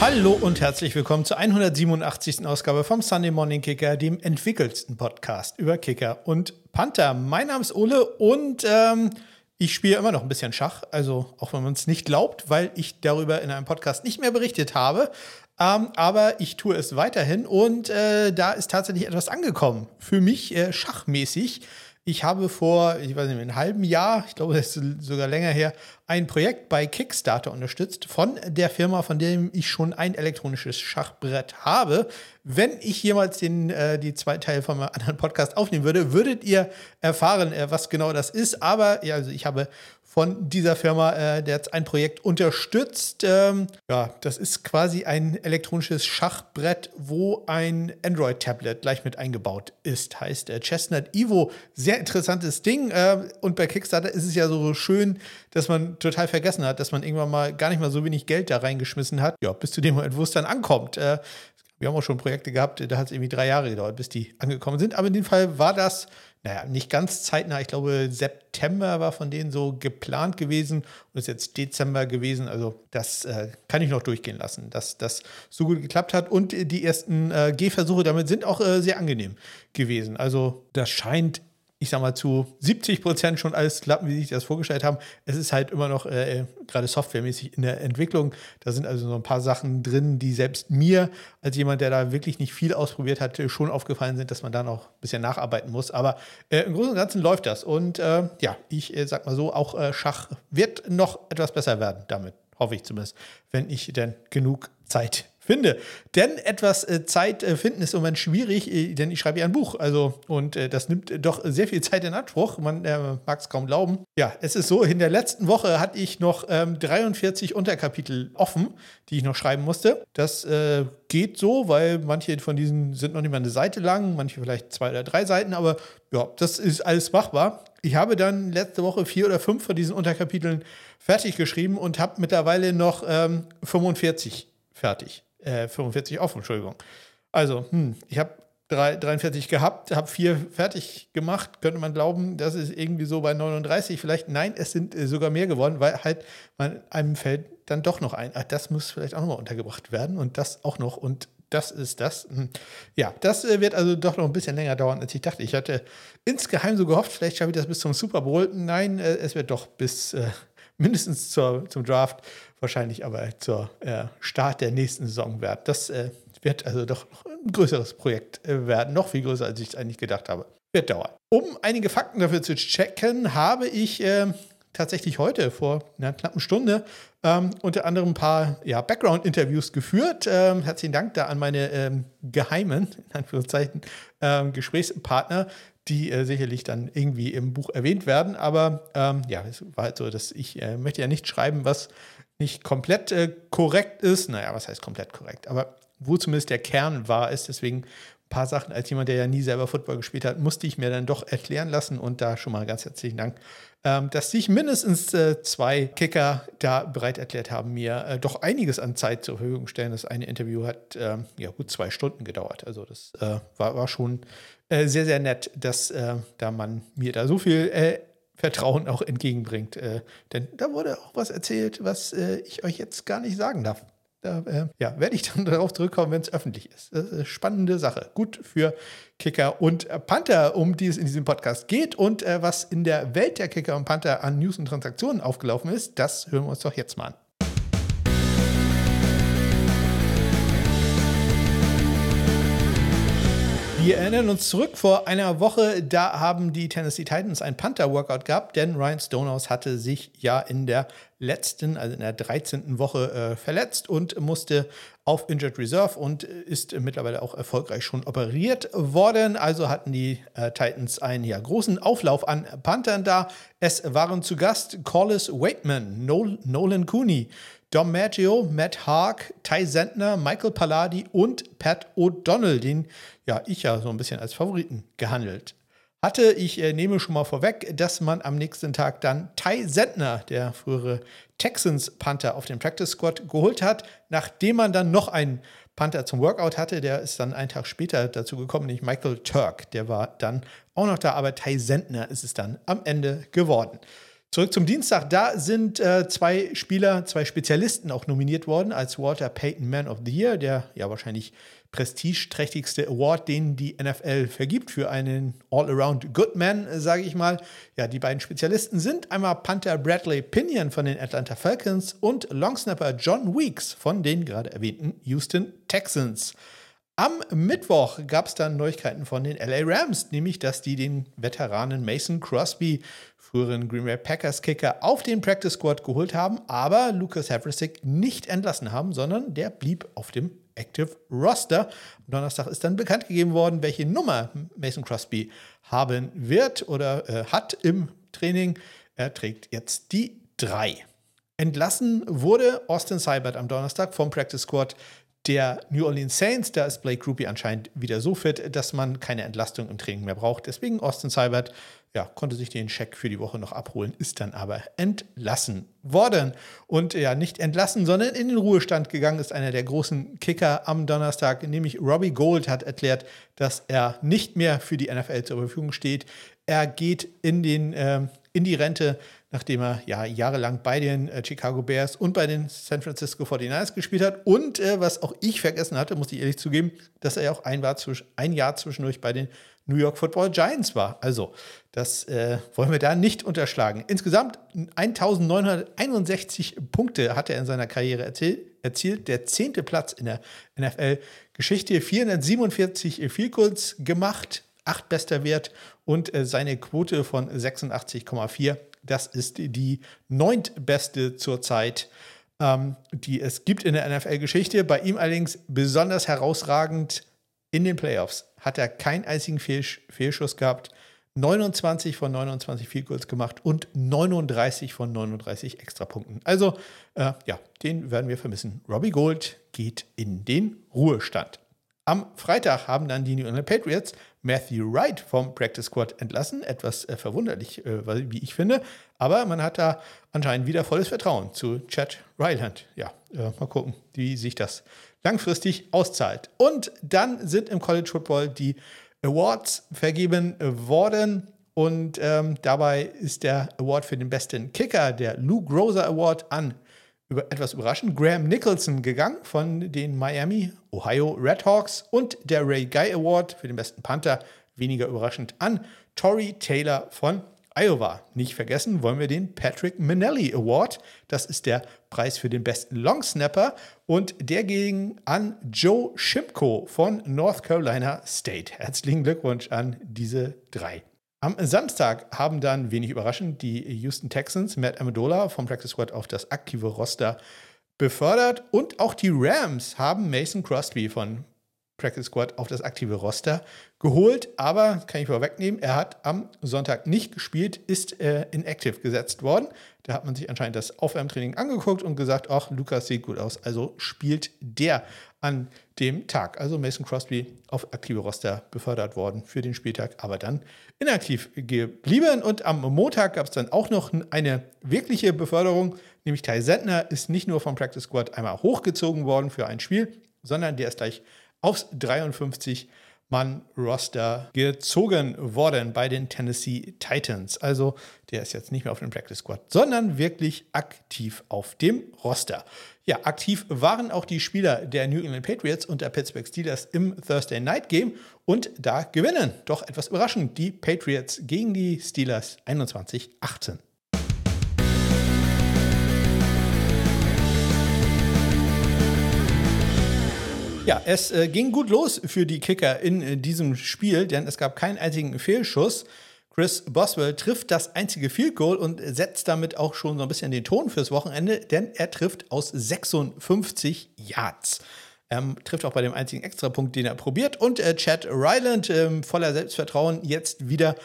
Hallo und herzlich willkommen zur 187. Ausgabe vom Sunday Morning Kicker, dem entwickelsten Podcast über Kicker und Panther. Mein Name ist Ole und ähm, ich spiele immer noch ein bisschen Schach, also auch wenn man es nicht glaubt, weil ich darüber in einem Podcast nicht mehr berichtet habe. Ähm, aber ich tue es weiterhin und äh, da ist tatsächlich etwas angekommen. Für mich äh, schachmäßig. Ich habe vor, ich weiß nicht, einem halben Jahr, ich glaube, das ist sogar länger her, ein Projekt bei Kickstarter unterstützt von der Firma, von dem ich schon ein elektronisches Schachbrett habe. Wenn ich jemals den, äh, die zwei Teile von einem anderen Podcast aufnehmen würde, würdet ihr erfahren, äh, was genau das ist. Aber ja, also ich habe von dieser Firma, äh, der jetzt ein Projekt unterstützt. Ähm, ja, das ist quasi ein elektronisches Schachbrett, wo ein Android-Tablet gleich mit eingebaut ist. Heißt äh, Chestnut Evo. Sehr interessantes Ding. Äh, und bei Kickstarter ist es ja so schön, dass man total vergessen hat, dass man irgendwann mal gar nicht mal so wenig Geld da reingeschmissen hat. Ja, bis zu dem Moment, wo es dann ankommt. Äh, wir haben auch schon Projekte gehabt, da hat es irgendwie drei Jahre gedauert, bis die angekommen sind. Aber in dem Fall war das, naja, nicht ganz zeitnah. Ich glaube, September war von denen so geplant gewesen und ist jetzt Dezember gewesen. Also das äh, kann ich noch durchgehen lassen, dass das so gut geklappt hat. Und die ersten äh, Gehversuche damit sind auch äh, sehr angenehm gewesen. Also das scheint ich sag mal, zu 70 Prozent schon alles klappen, wie sich das vorgestellt haben. Es ist halt immer noch äh, gerade softwaremäßig in der Entwicklung. Da sind also so ein paar Sachen drin, die selbst mir, als jemand, der da wirklich nicht viel ausprobiert hat, schon aufgefallen sind, dass man da noch ein bisschen nacharbeiten muss. Aber äh, im Großen und Ganzen läuft das. Und äh, ja, ich äh, sag mal so, auch äh, Schach wird noch etwas besser werden damit. Hoffe ich zumindest, wenn ich denn genug Zeit finde. Denn etwas äh, Zeit äh, finden ist im Moment schwierig, äh, denn ich schreibe ja ein Buch. Also, und das nimmt doch sehr viel Zeit in Anspruch. Man äh, mag es kaum glauben. Ja, es ist so, in der letzten Woche hatte ich noch ähm, 43 Unterkapitel offen, die ich noch schreiben musste. Das äh, geht so, weil manche von diesen sind noch nicht mal eine Seite lang, manche vielleicht zwei oder drei Seiten, aber ja, das ist alles machbar. Ich habe dann letzte Woche vier oder fünf von diesen Unterkapiteln fertig geschrieben und habe mittlerweile noch ähm, 45 fertig äh, 45 offen, Entschuldigung. Also, hm, ich habe 43 gehabt, habe vier fertig gemacht, könnte man glauben, das ist irgendwie so bei 39 vielleicht. Nein, es sind äh, sogar mehr geworden, weil halt man einem fällt dann doch noch ein, ach, das muss vielleicht auch nochmal untergebracht werden und das auch noch und das ist das. Hm. Ja, das äh, wird also doch noch ein bisschen länger dauern, als ich dachte. Ich hatte insgeheim so gehofft, vielleicht schaffe ich das bis zum Super Bowl. Nein, äh, es wird doch bis äh, mindestens zur, zum Draft wahrscheinlich aber zur äh, Start der nächsten Saison werden. Das äh, wird also doch ein größeres Projekt äh, werden, noch viel größer, als ich es eigentlich gedacht habe. Wird dauern. Um einige Fakten dafür zu checken, habe ich ähm, tatsächlich heute vor einer knappen Stunde ähm, unter anderem ein paar ja, Background-Interviews geführt. Ähm, herzlichen Dank da an meine ähm, geheimen, in Anführungszeichen, ähm, Gesprächspartner, die äh, sicherlich dann irgendwie im Buch erwähnt werden. Aber ähm, ja, es war halt so, dass ich äh, möchte ja nicht schreiben, was nicht komplett äh, korrekt ist. Naja, was heißt komplett korrekt? Aber wo zumindest der Kern war, ist deswegen ein paar Sachen, als jemand, der ja nie selber Football gespielt hat, musste ich mir dann doch erklären lassen und da schon mal ganz herzlichen Dank, ähm, dass sich mindestens äh, zwei Kicker da bereit erklärt haben, mir äh, doch einiges an Zeit zur Verfügung stellen. Das eine Interview hat ähm, ja gut zwei Stunden gedauert. Also das äh, war, war schon äh, sehr, sehr nett, dass äh, da man mir da so viel Vertrauen auch entgegenbringt. Äh, denn da wurde auch was erzählt, was äh, ich euch jetzt gar nicht sagen darf. Da äh, ja, werde ich dann darauf zurückkommen, wenn es öffentlich ist. Das ist eine spannende Sache. Gut für Kicker und Panther, um die es in diesem Podcast geht. Und äh, was in der Welt der Kicker und Panther an News und Transaktionen aufgelaufen ist, das hören wir uns doch jetzt mal an. Wir erinnern uns zurück vor einer Woche, da haben die Tennessee Titans ein Panther-Workout gehabt, denn Ryan Stonehouse hatte sich ja in der letzten, also in der 13. Woche äh, verletzt und musste auf Injured Reserve und ist mittlerweile auch erfolgreich schon operiert worden. Also hatten die äh, Titans einen ja, großen Auflauf an Panthern da. Es waren zu Gast Collis Waitman, Nol Nolan Cooney, Dom Maggio, Matt Haag, Ty Sentner, Michael Palladi und Pat O'Donnell, den ja ich ja so ein bisschen als Favoriten gehandelt hatte. Ich äh, nehme schon mal vorweg, dass man am nächsten Tag dann Ty Sentner, der frühere Texans Panther, auf dem Practice Squad geholt hat, nachdem man dann noch einen Panther zum Workout hatte. Der ist dann einen Tag später dazu gekommen, nämlich Michael Turk. Der war dann auch noch da, aber Ty Sentner ist es dann am Ende geworden. Zurück zum Dienstag. Da sind äh, zwei Spieler, zwei Spezialisten auch nominiert worden als Walter Payton Man of the Year, der ja wahrscheinlich prestigeträchtigste Award, den die NFL vergibt für einen All-Around Good Man, sage ich mal. Ja, die beiden Spezialisten sind einmal Panther Bradley Pinion von den Atlanta Falcons und Longsnapper John Weeks von den gerade erwähnten Houston Texans. Am Mittwoch gab es dann Neuigkeiten von den LA Rams, nämlich dass die den Veteranen Mason Crosby früheren Green Bay Packers Kicker auf den Practice Squad geholt haben, aber Lucas Havrasik nicht entlassen haben, sondern der blieb auf dem Active Roster. Am Donnerstag ist dann bekannt gegeben worden, welche Nummer Mason Crosby haben wird oder äh, hat im Training. Er trägt jetzt die 3. Entlassen wurde Austin Seibert am Donnerstag vom Practice Squad der New Orleans Saints. Da ist Blake Groupie anscheinend wieder so fit, dass man keine Entlastung im Training mehr braucht. Deswegen Austin Seibert ja, konnte sich den Scheck für die Woche noch abholen, ist dann aber entlassen worden. Und ja, nicht entlassen, sondern in den Ruhestand gegangen ist einer der großen Kicker am Donnerstag, nämlich Robbie Gold hat erklärt, dass er nicht mehr für die NFL zur Verfügung steht. Er geht in, den, äh, in die Rente, nachdem er ja jahrelang bei den äh, Chicago Bears und bei den San Francisco 49ers gespielt hat. Und äh, was auch ich vergessen hatte, muss ich ehrlich zugeben, dass er ja auch ein, ein Jahr zwischendurch bei den New York Football Giants war. Also, das äh, wollen wir da nicht unterschlagen. Insgesamt 1961 Punkte hat er in seiner Karriere erzielt, der zehnte Platz in der NFL-Geschichte, 447 Field Goals gemacht, acht bester Wert und äh, seine Quote von 86,4. Das ist die neuntbeste zurzeit, ähm, die es gibt in der NFL-Geschichte. Bei ihm allerdings besonders herausragend in den Playoffs hat er keinen einzigen Fehlsch Fehlschuss gehabt, 29 von 29 Field Goals gemacht und 39 von 39 Extrapunkten. Also, äh, ja, den werden wir vermissen. Robbie Gold geht in den Ruhestand. Am Freitag haben dann die New England Patriots Matthew Wright vom Practice Squad entlassen. Etwas äh, verwunderlich, äh, wie ich finde. Aber man hat da anscheinend wieder volles Vertrauen zu Chad Ryland. Ja, äh, mal gucken, wie sich das langfristig auszahlt. Und dann sind im College Football die Awards vergeben worden. Und ähm, dabei ist der Award für den besten Kicker, der Luke Rosa Award, an über, etwas überraschend Graham Nicholson gegangen von den Miami, Ohio Redhawks. Und der Ray Guy Award für den besten Panther, weniger überraschend, an Tory Taylor von Iowa. Nicht vergessen wollen wir den Patrick Manelli Award. Das ist der Preis für den besten Longsnapper und der ging an Joe Shimko von North Carolina State. Herzlichen Glückwunsch an diese drei. Am Samstag haben dann, wenig überraschend, die Houston Texans Matt Amendola vom Practice Squad auf das aktive Roster befördert und auch die Rams haben Mason Crosby von Practice Squad auf das aktive Roster geholt, aber kann ich vorwegnehmen, er hat am Sonntag nicht gespielt, ist äh, inactive gesetzt worden. Da hat man sich anscheinend das Aufwärmtraining angeguckt und gesagt, ach, Lukas sieht gut aus, also spielt der an dem Tag. Also Mason Crosby auf aktive Roster befördert worden für den Spieltag, aber dann inaktiv geblieben. Und am Montag gab es dann auch noch eine wirkliche Beförderung, nämlich Kai Sentner ist nicht nur vom Practice Squad einmal hochgezogen worden für ein Spiel, sondern der ist gleich aufs 53 Mann-Roster gezogen worden bei den Tennessee Titans. Also der ist jetzt nicht mehr auf dem Practice Squad, sondern wirklich aktiv auf dem Roster. Ja, aktiv waren auch die Spieler der New England Patriots und der Pittsburgh Steelers im Thursday Night Game und da gewinnen. Doch etwas überraschend die Patriots gegen die Steelers 21-18. Ja, es äh, ging gut los für die Kicker in äh, diesem Spiel, denn es gab keinen einzigen Fehlschuss. Chris Boswell trifft das einzige Field Goal und setzt damit auch schon so ein bisschen den Ton fürs Wochenende, denn er trifft aus 56 Yards. Ähm, trifft auch bei dem einzigen Extrapunkt, den er probiert. Und äh, Chad Ryland ähm, voller Selbstvertrauen jetzt wieder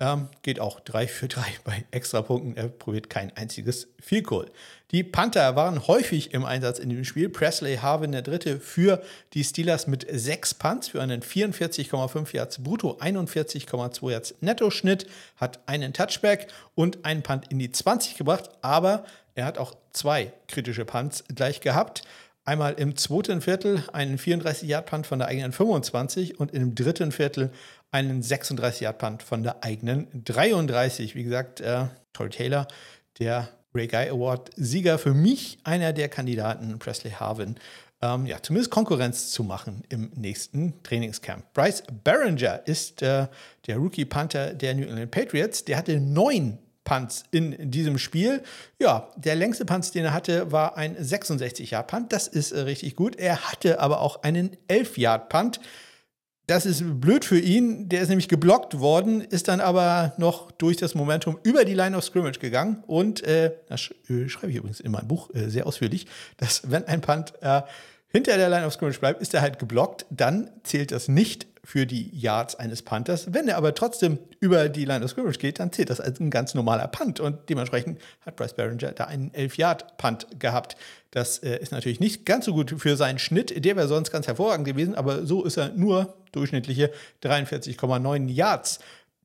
ähm, geht auch 3 für 3 bei Extrapunkten. Er probiert kein einziges Field Goal. Die Panther waren häufig im Einsatz in dem Spiel. Presley Harvin, der Dritte, für die Steelers mit sechs Punts für einen 44,5 Yards brutto, 41,2 Yards Netto-Schnitt, hat einen Touchback und einen Punt in die 20 gebracht, aber er hat auch zwei kritische Punts gleich gehabt. Einmal im zweiten Viertel einen 34-Yard-Punt von der eigenen 25 und im dritten Viertel einen 36-Yard-Punt von der eigenen 33. Wie gesagt, äh, Tory Taylor, der Ray Guy Award-Sieger, für mich einer der Kandidaten, Presley Harvin, ähm, ja, zumindest Konkurrenz zu machen im nächsten Trainingscamp. Bryce Barringer ist äh, der Rookie-Punter der New England Patriots. Der hatte neun Punts in diesem Spiel. Ja, der längste Punt, den er hatte, war ein 66-Yard-Punt. Das ist äh, richtig gut. Er hatte aber auch einen 11-Yard-Punt. Das ist blöd für ihn. Der ist nämlich geblockt worden, ist dann aber noch durch das Momentum über die Line of Scrimmage gegangen. Und äh, das sch äh, schreibe ich übrigens in meinem Buch äh, sehr ausführlich, dass wenn ein Punt äh, hinter der Line of Scrimmage bleibt, ist er halt geblockt. Dann zählt das nicht für die Yards eines Panthers. Wenn er aber trotzdem über die Line of Scrimmage geht, dann zählt das als ein ganz normaler Punt. Und dementsprechend hat Bryce Barringer da einen 11-Yard-Punt gehabt. Das äh, ist natürlich nicht ganz so gut für seinen Schnitt. Der wäre sonst ganz hervorragend gewesen, aber so ist er nur durchschnittliche 43,9 Yards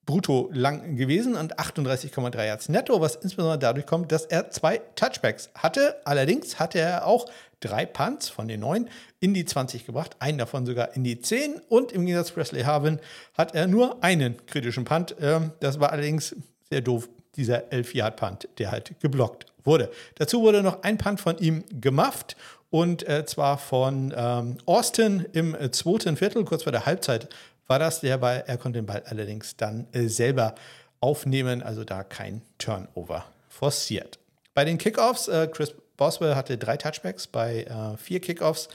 brutto lang gewesen und 38,3 Yards netto, was insbesondere dadurch kommt, dass er zwei Touchbacks hatte. Allerdings hatte er auch drei Punts von den neun in die 20 gebracht, einen davon sogar in die 10 und im Gegensatz zu Presley Harvin hat er nur einen kritischen Punt. Ähm, das war allerdings sehr doof, dieser 11-Yard-Punt, der halt geblockt wurde. Dazu wurde noch ein Punt von ihm gemufft und äh, zwar von ähm, Austin im äh, zweiten Viertel, kurz vor der Halbzeit war das der Ball. Er konnte den Ball allerdings dann äh, selber aufnehmen, also da kein Turnover forciert. Bei den Kickoffs, äh, Chris Boswell hatte drei Touchbacks bei äh, vier Kickoffs,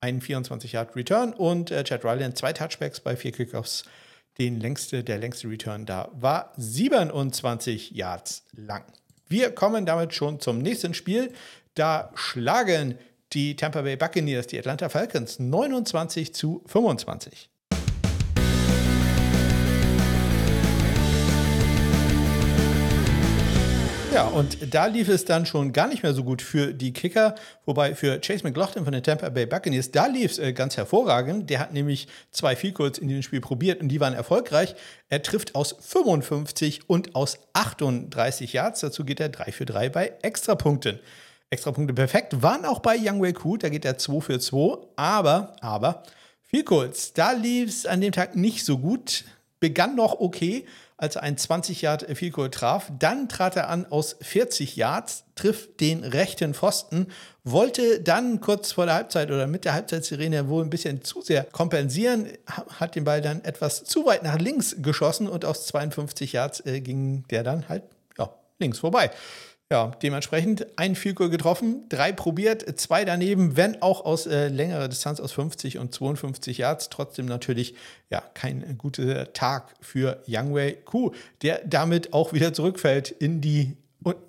einen 24-Yard-Return und Chad Ryland zwei Touchbacks bei vier Kickoffs. Den längste, der längste Return da war 27 Yards lang. Wir kommen damit schon zum nächsten Spiel. Da schlagen die Tampa Bay Buccaneers die Atlanta Falcons 29 zu 25. Ja, und da lief es dann schon gar nicht mehr so gut für die Kicker, wobei für Chase McLaughlin von den Tampa Bay Buccaneers, da lief es äh, ganz hervorragend. Der hat nämlich zwei Vielkurz in diesem Spiel probiert und die waren erfolgreich. Er trifft aus 55 und aus 38 Yards. Dazu geht er 3 für 3 bei Extrapunkten. Extrapunkte perfekt waren auch bei Young Wei Ku, da geht er 2 für 2. Aber, aber, Vielkurz, da lief es an dem Tag nicht so gut. Begann noch okay, als er ein 20 Yard Field Goal traf. Dann trat er an aus 40 Yards, trifft den rechten Pfosten, wollte dann kurz vor der Halbzeit oder mit der Halbzeitsirene wohl ein bisschen zu sehr kompensieren, hat den Ball dann etwas zu weit nach links geschossen und aus 52 Yards äh, ging der dann halt ja, links vorbei. Ja, dementsprechend ein Field getroffen, drei probiert, zwei daneben, wenn auch aus äh, längerer Distanz aus 50 und 52 Yards. Trotzdem natürlich ja kein guter Tag für Young Wei Ku, der damit auch wieder zurückfällt in die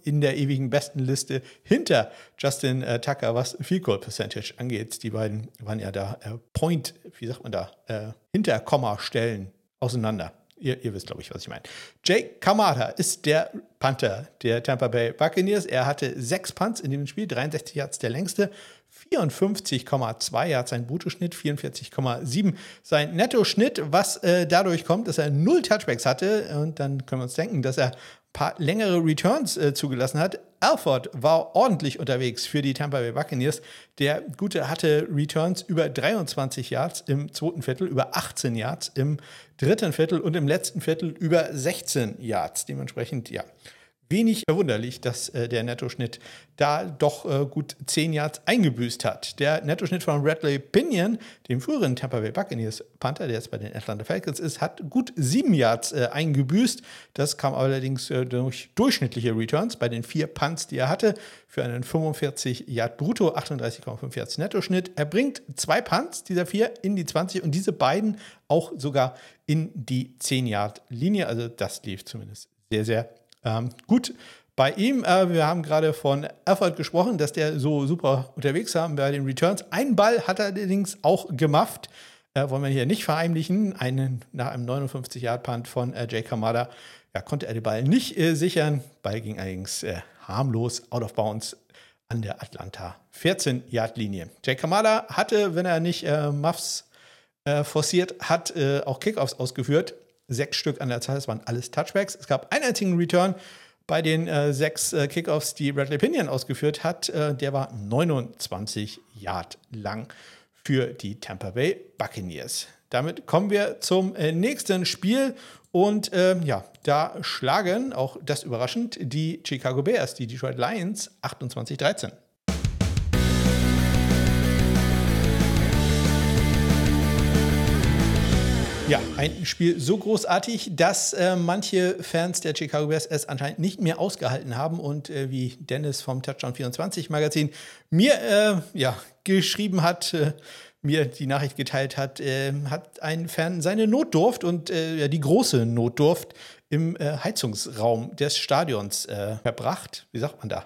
in der ewigen Bestenliste hinter Justin äh, Tucker, was Field Goal Percentage angeht. Die beiden waren ja da äh, Point, wie sagt man da, äh, hinter Komma-Stellen auseinander. Ihr, ihr wisst, glaube ich, was ich meine. Jake Kamada ist der Panther der Tampa Bay Buccaneers. Er hatte sechs Punts in dem Spiel, 63 Yards der längste, 54,2 Yards sein Bruttoschnitt, 44,7 sein Nettoschnitt, was äh, dadurch kommt, dass er null Touchbacks hatte. Und dann können wir uns denken, dass er paar längere Returns äh, zugelassen hat. Alford war ordentlich unterwegs für die Tampa Bay Buccaneers. Der Gute hatte Returns über 23 Yards im zweiten Viertel, über 18 Yards im dritten Viertel und im letzten Viertel über 16 Yards. Dementsprechend, ja, wenig verwunderlich, dass äh, der Nettoschnitt da doch äh, gut 10 Yards eingebüßt hat. Der Nettoschnitt von Bradley Pinion, dem früheren Tampa Bay Buccaneers Panther, der jetzt bei den Atlanta Falcons ist, hat gut 7 Yards äh, eingebüßt. Das kam allerdings äh, durch durchschnittliche Returns bei den vier Punts, die er hatte, für einen 45 Yard brutto, 38,5 Yards Nettoschnitt. Er bringt zwei Punts dieser vier in die 20 und diese beiden auch sogar in die 10 Yard Linie. Also das lief zumindest sehr, sehr ähm, gut, bei ihm, äh, wir haben gerade von Erfolg gesprochen, dass der so super unterwegs war bei den Returns. Ein Ball hat er allerdings auch gemufft. Äh, wollen wir hier nicht verheimlichen. Einen, nach einem 59-Yard-Punt von äh, Jay Kamada ja, konnte er den Ball nicht äh, sichern. Ball ging allerdings äh, harmlos out of bounds an der Atlanta 14-Yard-Linie. Jay Kamada hatte, wenn er nicht äh, Muffs forciert hat, auch Kickoffs ausgeführt sechs Stück an der Zahl. Das waren alles Touchbacks. Es gab einen einzigen Return bei den äh, sechs äh, Kickoffs, die Bradley Pinion ausgeführt hat. Äh, der war 29 Yard lang für die Tampa Bay Buccaneers. damit kommen wir zum äh, nächsten Spiel. Und ähm, ja, da schlagen, auch das überraschend, die Chicago Bears, die Detroit Lions 28-13. Ja, ein Spiel so großartig, dass äh, manche Fans der Chicago Bears es anscheinend nicht mehr ausgehalten haben und äh, wie Dennis vom Touchdown 24 Magazin mir äh, ja, geschrieben hat, äh, mir die Nachricht geteilt hat, äh, hat ein Fan seine Notdurft und äh, die große Notdurft im Heizungsraum des Stadions verbracht. Wie sagt man da?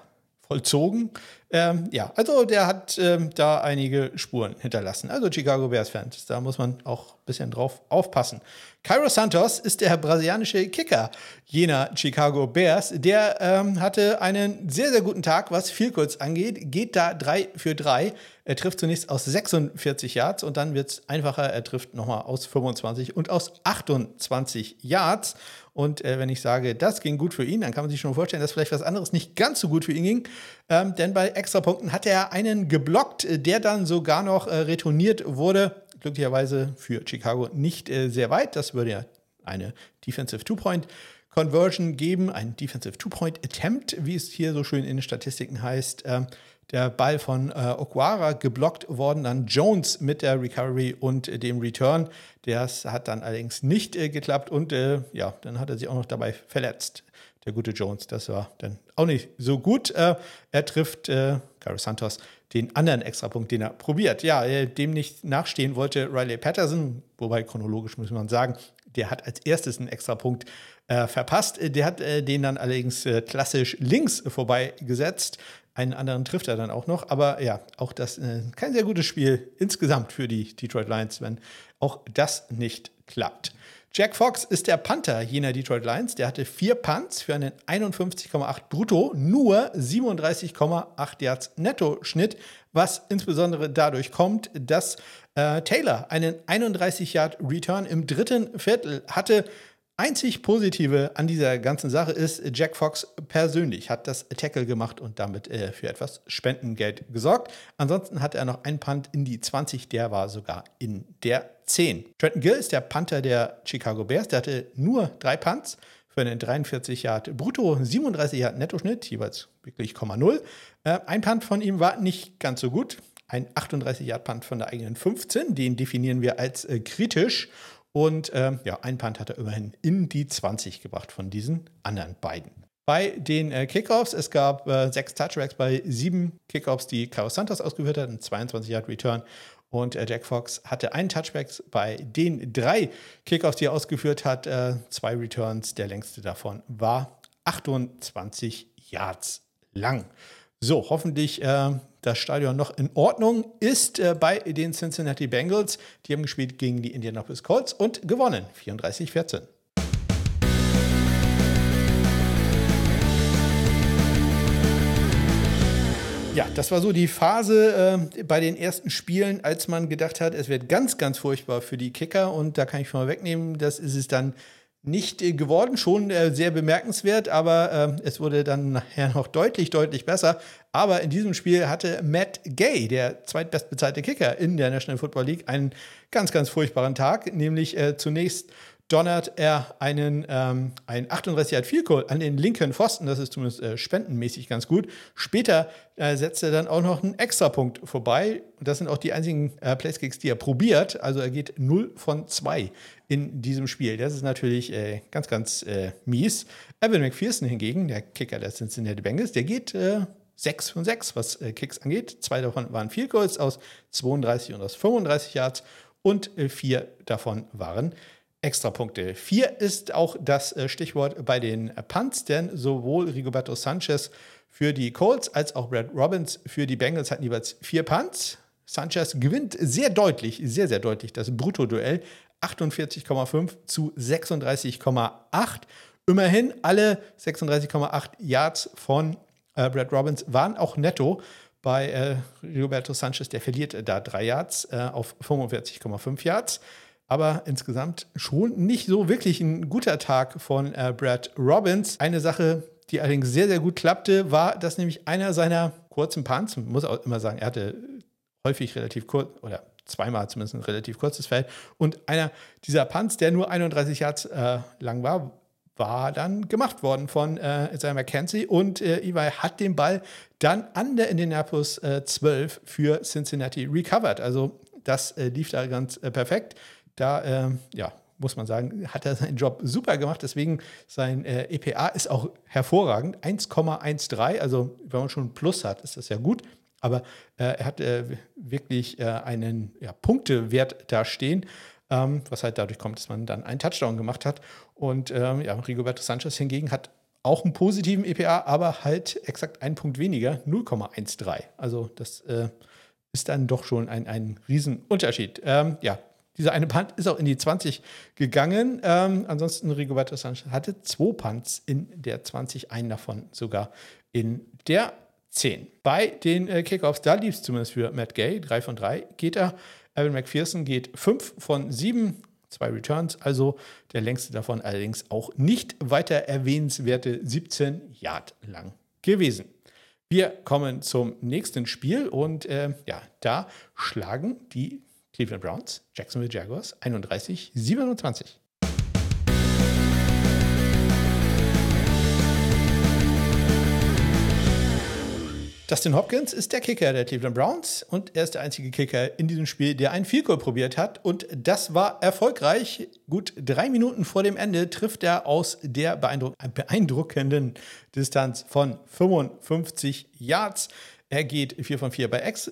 Vollzogen. Ähm, ja, also der hat ähm, da einige Spuren hinterlassen. Also Chicago Bears-Fans, da muss man auch ein bisschen drauf aufpassen. Cairo Santos ist der brasilianische Kicker jener Chicago Bears. Der ähm, hatte einen sehr, sehr guten Tag, was viel kurz angeht. Geht da 3 für 3. Er trifft zunächst aus 46 Yards und dann wird es einfacher. Er trifft nochmal aus 25 und aus 28 Yards. Und äh, wenn ich sage, das ging gut für ihn, dann kann man sich schon vorstellen, dass vielleicht was anderes nicht ganz so gut für ihn ging. Ähm, denn bei Extrapunkten hat er einen geblockt, der dann sogar noch äh, retourniert wurde. Glücklicherweise für Chicago nicht äh, sehr weit. Das würde ja eine Defensive Two-Point Conversion geben, ein Defensive Two-Point Attempt, wie es hier so schön in den Statistiken heißt. Ähm, der Ball von äh, Okwara geblockt worden, dann Jones mit der Recovery und äh, dem Return. Das hat dann allerdings nicht äh, geklappt und äh, ja, dann hat er sich auch noch dabei verletzt. Der gute Jones, das war dann auch nicht so gut. Äh, er trifft äh, Carlos Santos den anderen Extrapunkt, den er probiert. Ja, äh, dem nicht nachstehen wollte Riley Patterson, wobei chronologisch muss man sagen, der hat als erstes einen Extrapunkt äh, verpasst. Der hat äh, den dann allerdings äh, klassisch links vorbeigesetzt. Einen anderen trifft er dann auch noch. Aber ja, auch das äh, kein sehr gutes Spiel insgesamt für die Detroit Lions, wenn auch das nicht klappt. Jack Fox ist der Panther jener Detroit Lions. Der hatte vier Punts für einen 51,8 brutto, nur 37,8 Yards Netto-Schnitt, was insbesondere dadurch kommt, dass äh, Taylor einen 31 Yard Return im dritten Viertel hatte. Einzig Positive an dieser ganzen Sache ist, Jack Fox persönlich hat das Tackle gemacht und damit äh, für etwas Spendengeld gesorgt. Ansonsten hatte er noch einen Punt in die 20, der war sogar in der 10. Trenton Gill ist der Panther der Chicago Bears, der hatte nur drei Punts für einen 43 Yard brutto, 37 Yard Nettoschnitt, jeweils wirklich 0,0. Äh, ein Punt von ihm war nicht ganz so gut. Ein 38 Yard Punt von der eigenen 15, den definieren wir als äh, kritisch. Und ähm, ja, ein Punt hat er immerhin in die 20 gebracht von diesen anderen beiden. Bei den äh, Kickoffs, es gab äh, sechs Touchbacks bei sieben Kickoffs, die Carlos Santos ausgeführt hat, ein 22 Yard Return. Und äh, Jack Fox hatte einen Touchback bei den drei Kickoffs, die er ausgeführt hat, äh, zwei Returns. Der längste davon war 28 Yards lang. So, hoffentlich äh, das Stadion noch in Ordnung ist äh, bei den Cincinnati Bengals. Die haben gespielt gegen die Indianapolis Colts und gewonnen, 34-14. Ja, das war so die Phase äh, bei den ersten Spielen, als man gedacht hat, es wird ganz, ganz furchtbar für die Kicker. Und da kann ich schon mal wegnehmen, das ist es dann nicht äh, geworden, schon äh, sehr bemerkenswert, aber äh, es wurde dann nachher noch deutlich, deutlich besser. Aber in diesem Spiel hatte Matt Gay, der zweitbestbezahlte Kicker in der National Football League, einen ganz, ganz furchtbaren Tag, nämlich zunächst donnert er einen, ähm, ein 38 Yard Field Goal an den linken Pfosten. Das ist zumindest äh, spendenmäßig ganz gut. Später äh, setzt er dann auch noch einen Extrapunkt vorbei. Das sind auch die einzigen äh, Placekicks, die er probiert. Also er geht 0 von 2 in diesem Spiel. Das ist natürlich äh, ganz, ganz äh, mies. Evan McPherson hingegen, der Kicker der Cincinnati Bengals, der geht 6 äh, von 6, was äh, Kicks angeht. Zwei davon waren Field Goals aus 32 und aus 35 Yards und vier davon waren Extrapunkte. Vier ist auch das äh, Stichwort bei den Punts, denn sowohl Rigoberto Sanchez für die Colts als auch Brad Robbins für die Bengals hatten jeweils vier Punts. Sanchez gewinnt sehr deutlich, sehr, sehr deutlich das Bruttoduell. 48,5 zu 36,8. Immerhin alle 36,8 Yards von äh, Brad Robbins waren auch netto. Bei äh, Roberto Sanchez, der verliert da drei Yards äh, auf 45,5 Yards aber insgesamt schon nicht so wirklich ein guter Tag von äh, Brad Robbins. Eine Sache, die allerdings sehr, sehr gut klappte, war, dass nämlich einer seiner kurzen Punts, muss auch immer sagen, er hatte häufig relativ kurz oder zweimal zumindest ein relativ kurzes Feld. Und einer dieser Punts, der nur 31 Yards äh, lang war, war dann gemacht worden von äh, Isaiah McKenzie und äh, Eli hat den Ball dann an der Indianapolis äh, 12 für Cincinnati recovered. Also das äh, lief da ganz äh, perfekt. Da, ähm, ja, muss man sagen, hat er seinen Job super gemacht. Deswegen sein äh, EPA ist auch hervorragend. 1,13. Also wenn man schon ein Plus hat, ist das ja gut. Aber er hat wirklich einen ja, Punktewert da stehen ähm, was halt dadurch kommt, dass man dann einen Touchdown gemacht hat. Und ähm, ja, Rigoberto Sanchez hingegen hat auch einen positiven EPA, aber halt exakt einen Punkt weniger, 0,13. Also das äh, ist dann doch schon ein, ein Riesenunterschied. Ähm, ja, dieser eine Punt ist auch in die 20 gegangen. Ähm, ansonsten Rigoberto Sanchez hatte zwei Punts in der 20, einen davon sogar in der 10. Bei den äh, Kickoffs, da lief es zumindest für Matt Gay, 3 von 3, geht er Evan McPherson geht 5 von 7, zwei Returns, also der längste davon allerdings auch nicht weiter erwähnenswerte 17 Yard lang gewesen. Wir kommen zum nächsten Spiel und äh, ja, da schlagen die Cleveland Browns Jacksonville Jaguars 31, Dustin Hopkins ist der Kicker der Cleveland Browns und er ist der einzige Kicker in diesem Spiel, der einen Goal probiert hat. Und das war erfolgreich. Gut drei Minuten vor dem Ende trifft er aus der beeindruck beeindruckenden Distanz von 55 Yards. Er geht 4 von 4 bei, Ex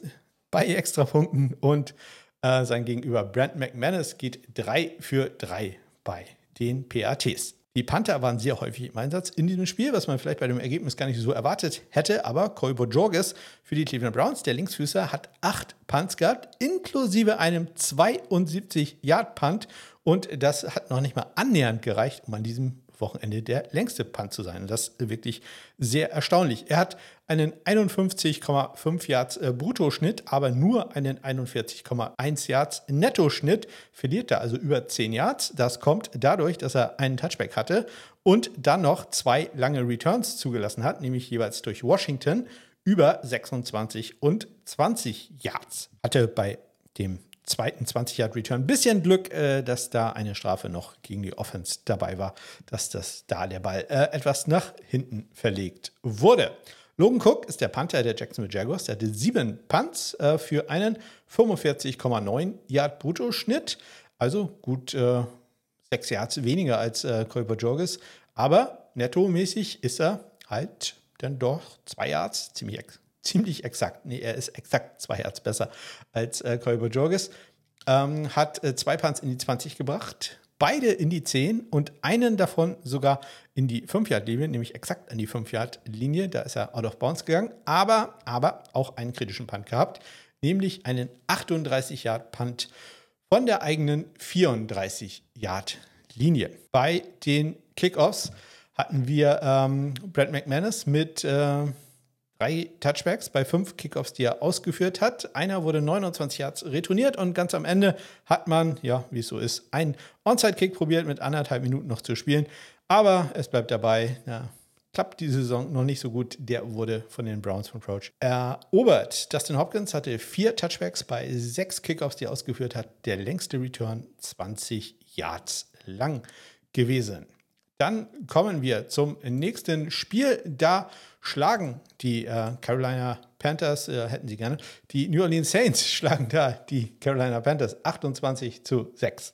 bei Extrapunkten und äh, sein Gegenüber Brent McManus geht 3 für 3 bei den PATs. Die Panther waren sehr häufig im Einsatz in diesem Spiel, was man vielleicht bei dem Ergebnis gar nicht so erwartet hätte. Aber Colbo Jorges für die Cleveland Browns, der Linksfüßer, hat acht Punts gehabt, inklusive einem 72-Yard-Punt. Und das hat noch nicht mal annähernd gereicht, um an diesem Wochenende der längste Punt zu sein. Das ist wirklich sehr erstaunlich. Er hat einen 51,5 Yards äh, Bruttoschnitt, aber nur einen 41,1 Yards Nettoschnitt. Verliert er also über 10 Yards. Das kommt dadurch, dass er einen Touchback hatte und dann noch zwei lange Returns zugelassen hat, nämlich jeweils durch Washington über 26 und 20 Yards. Hatte bei dem zweiten 20-Yard-Return. Bisschen Glück, äh, dass da eine Strafe noch gegen die Offense dabei war, dass das da der Ball äh, etwas nach hinten verlegt wurde. Logan Cook ist der Panther der Jacksonville Jaguars. Der hatte sieben Punts äh, für einen 45,9 Yard Bruttoschnitt. Also gut äh, sechs Yards weniger als äh, Kuiper Jorges. Aber nettomäßig ist er halt dann doch zwei Yards, ziemlich ex ziemlich exakt. Nee, er ist exakt zwei Hertz besser als äh, Kolber Jorges. Ähm, hat äh, zwei Punts in die 20 gebracht, beide in die 10 und einen davon sogar in die 5-Yard-Linie, nämlich exakt an die 5-Yard-Linie. Da ist er out of bounds gegangen, aber, aber auch einen kritischen Punt gehabt, nämlich einen 38-Yard-Punt von der eigenen 34-Yard-Linie. Bei den Kickoffs hatten wir ähm, Brad McManus mit äh, drei Touchbacks bei fünf Kickoffs, die er ausgeführt hat. Einer wurde 29 Yards retourniert und ganz am Ende hat man, ja, wie es so ist, einen Onside-Kick probiert, mit anderthalb Minuten noch zu spielen. Aber es bleibt dabei, ja, klappt die Saison noch nicht so gut. Der wurde von den Browns von Crouch erobert. Dustin Hopkins hatte vier Touchbacks bei sechs Kickoffs, die er ausgeführt hat. Der längste Return 20 Yards lang gewesen. Dann kommen wir zum nächsten Spiel. Da schlagen die äh, Carolina Panthers, äh, hätten sie gerne, die New Orleans Saints schlagen da die Carolina Panthers 28 zu 6.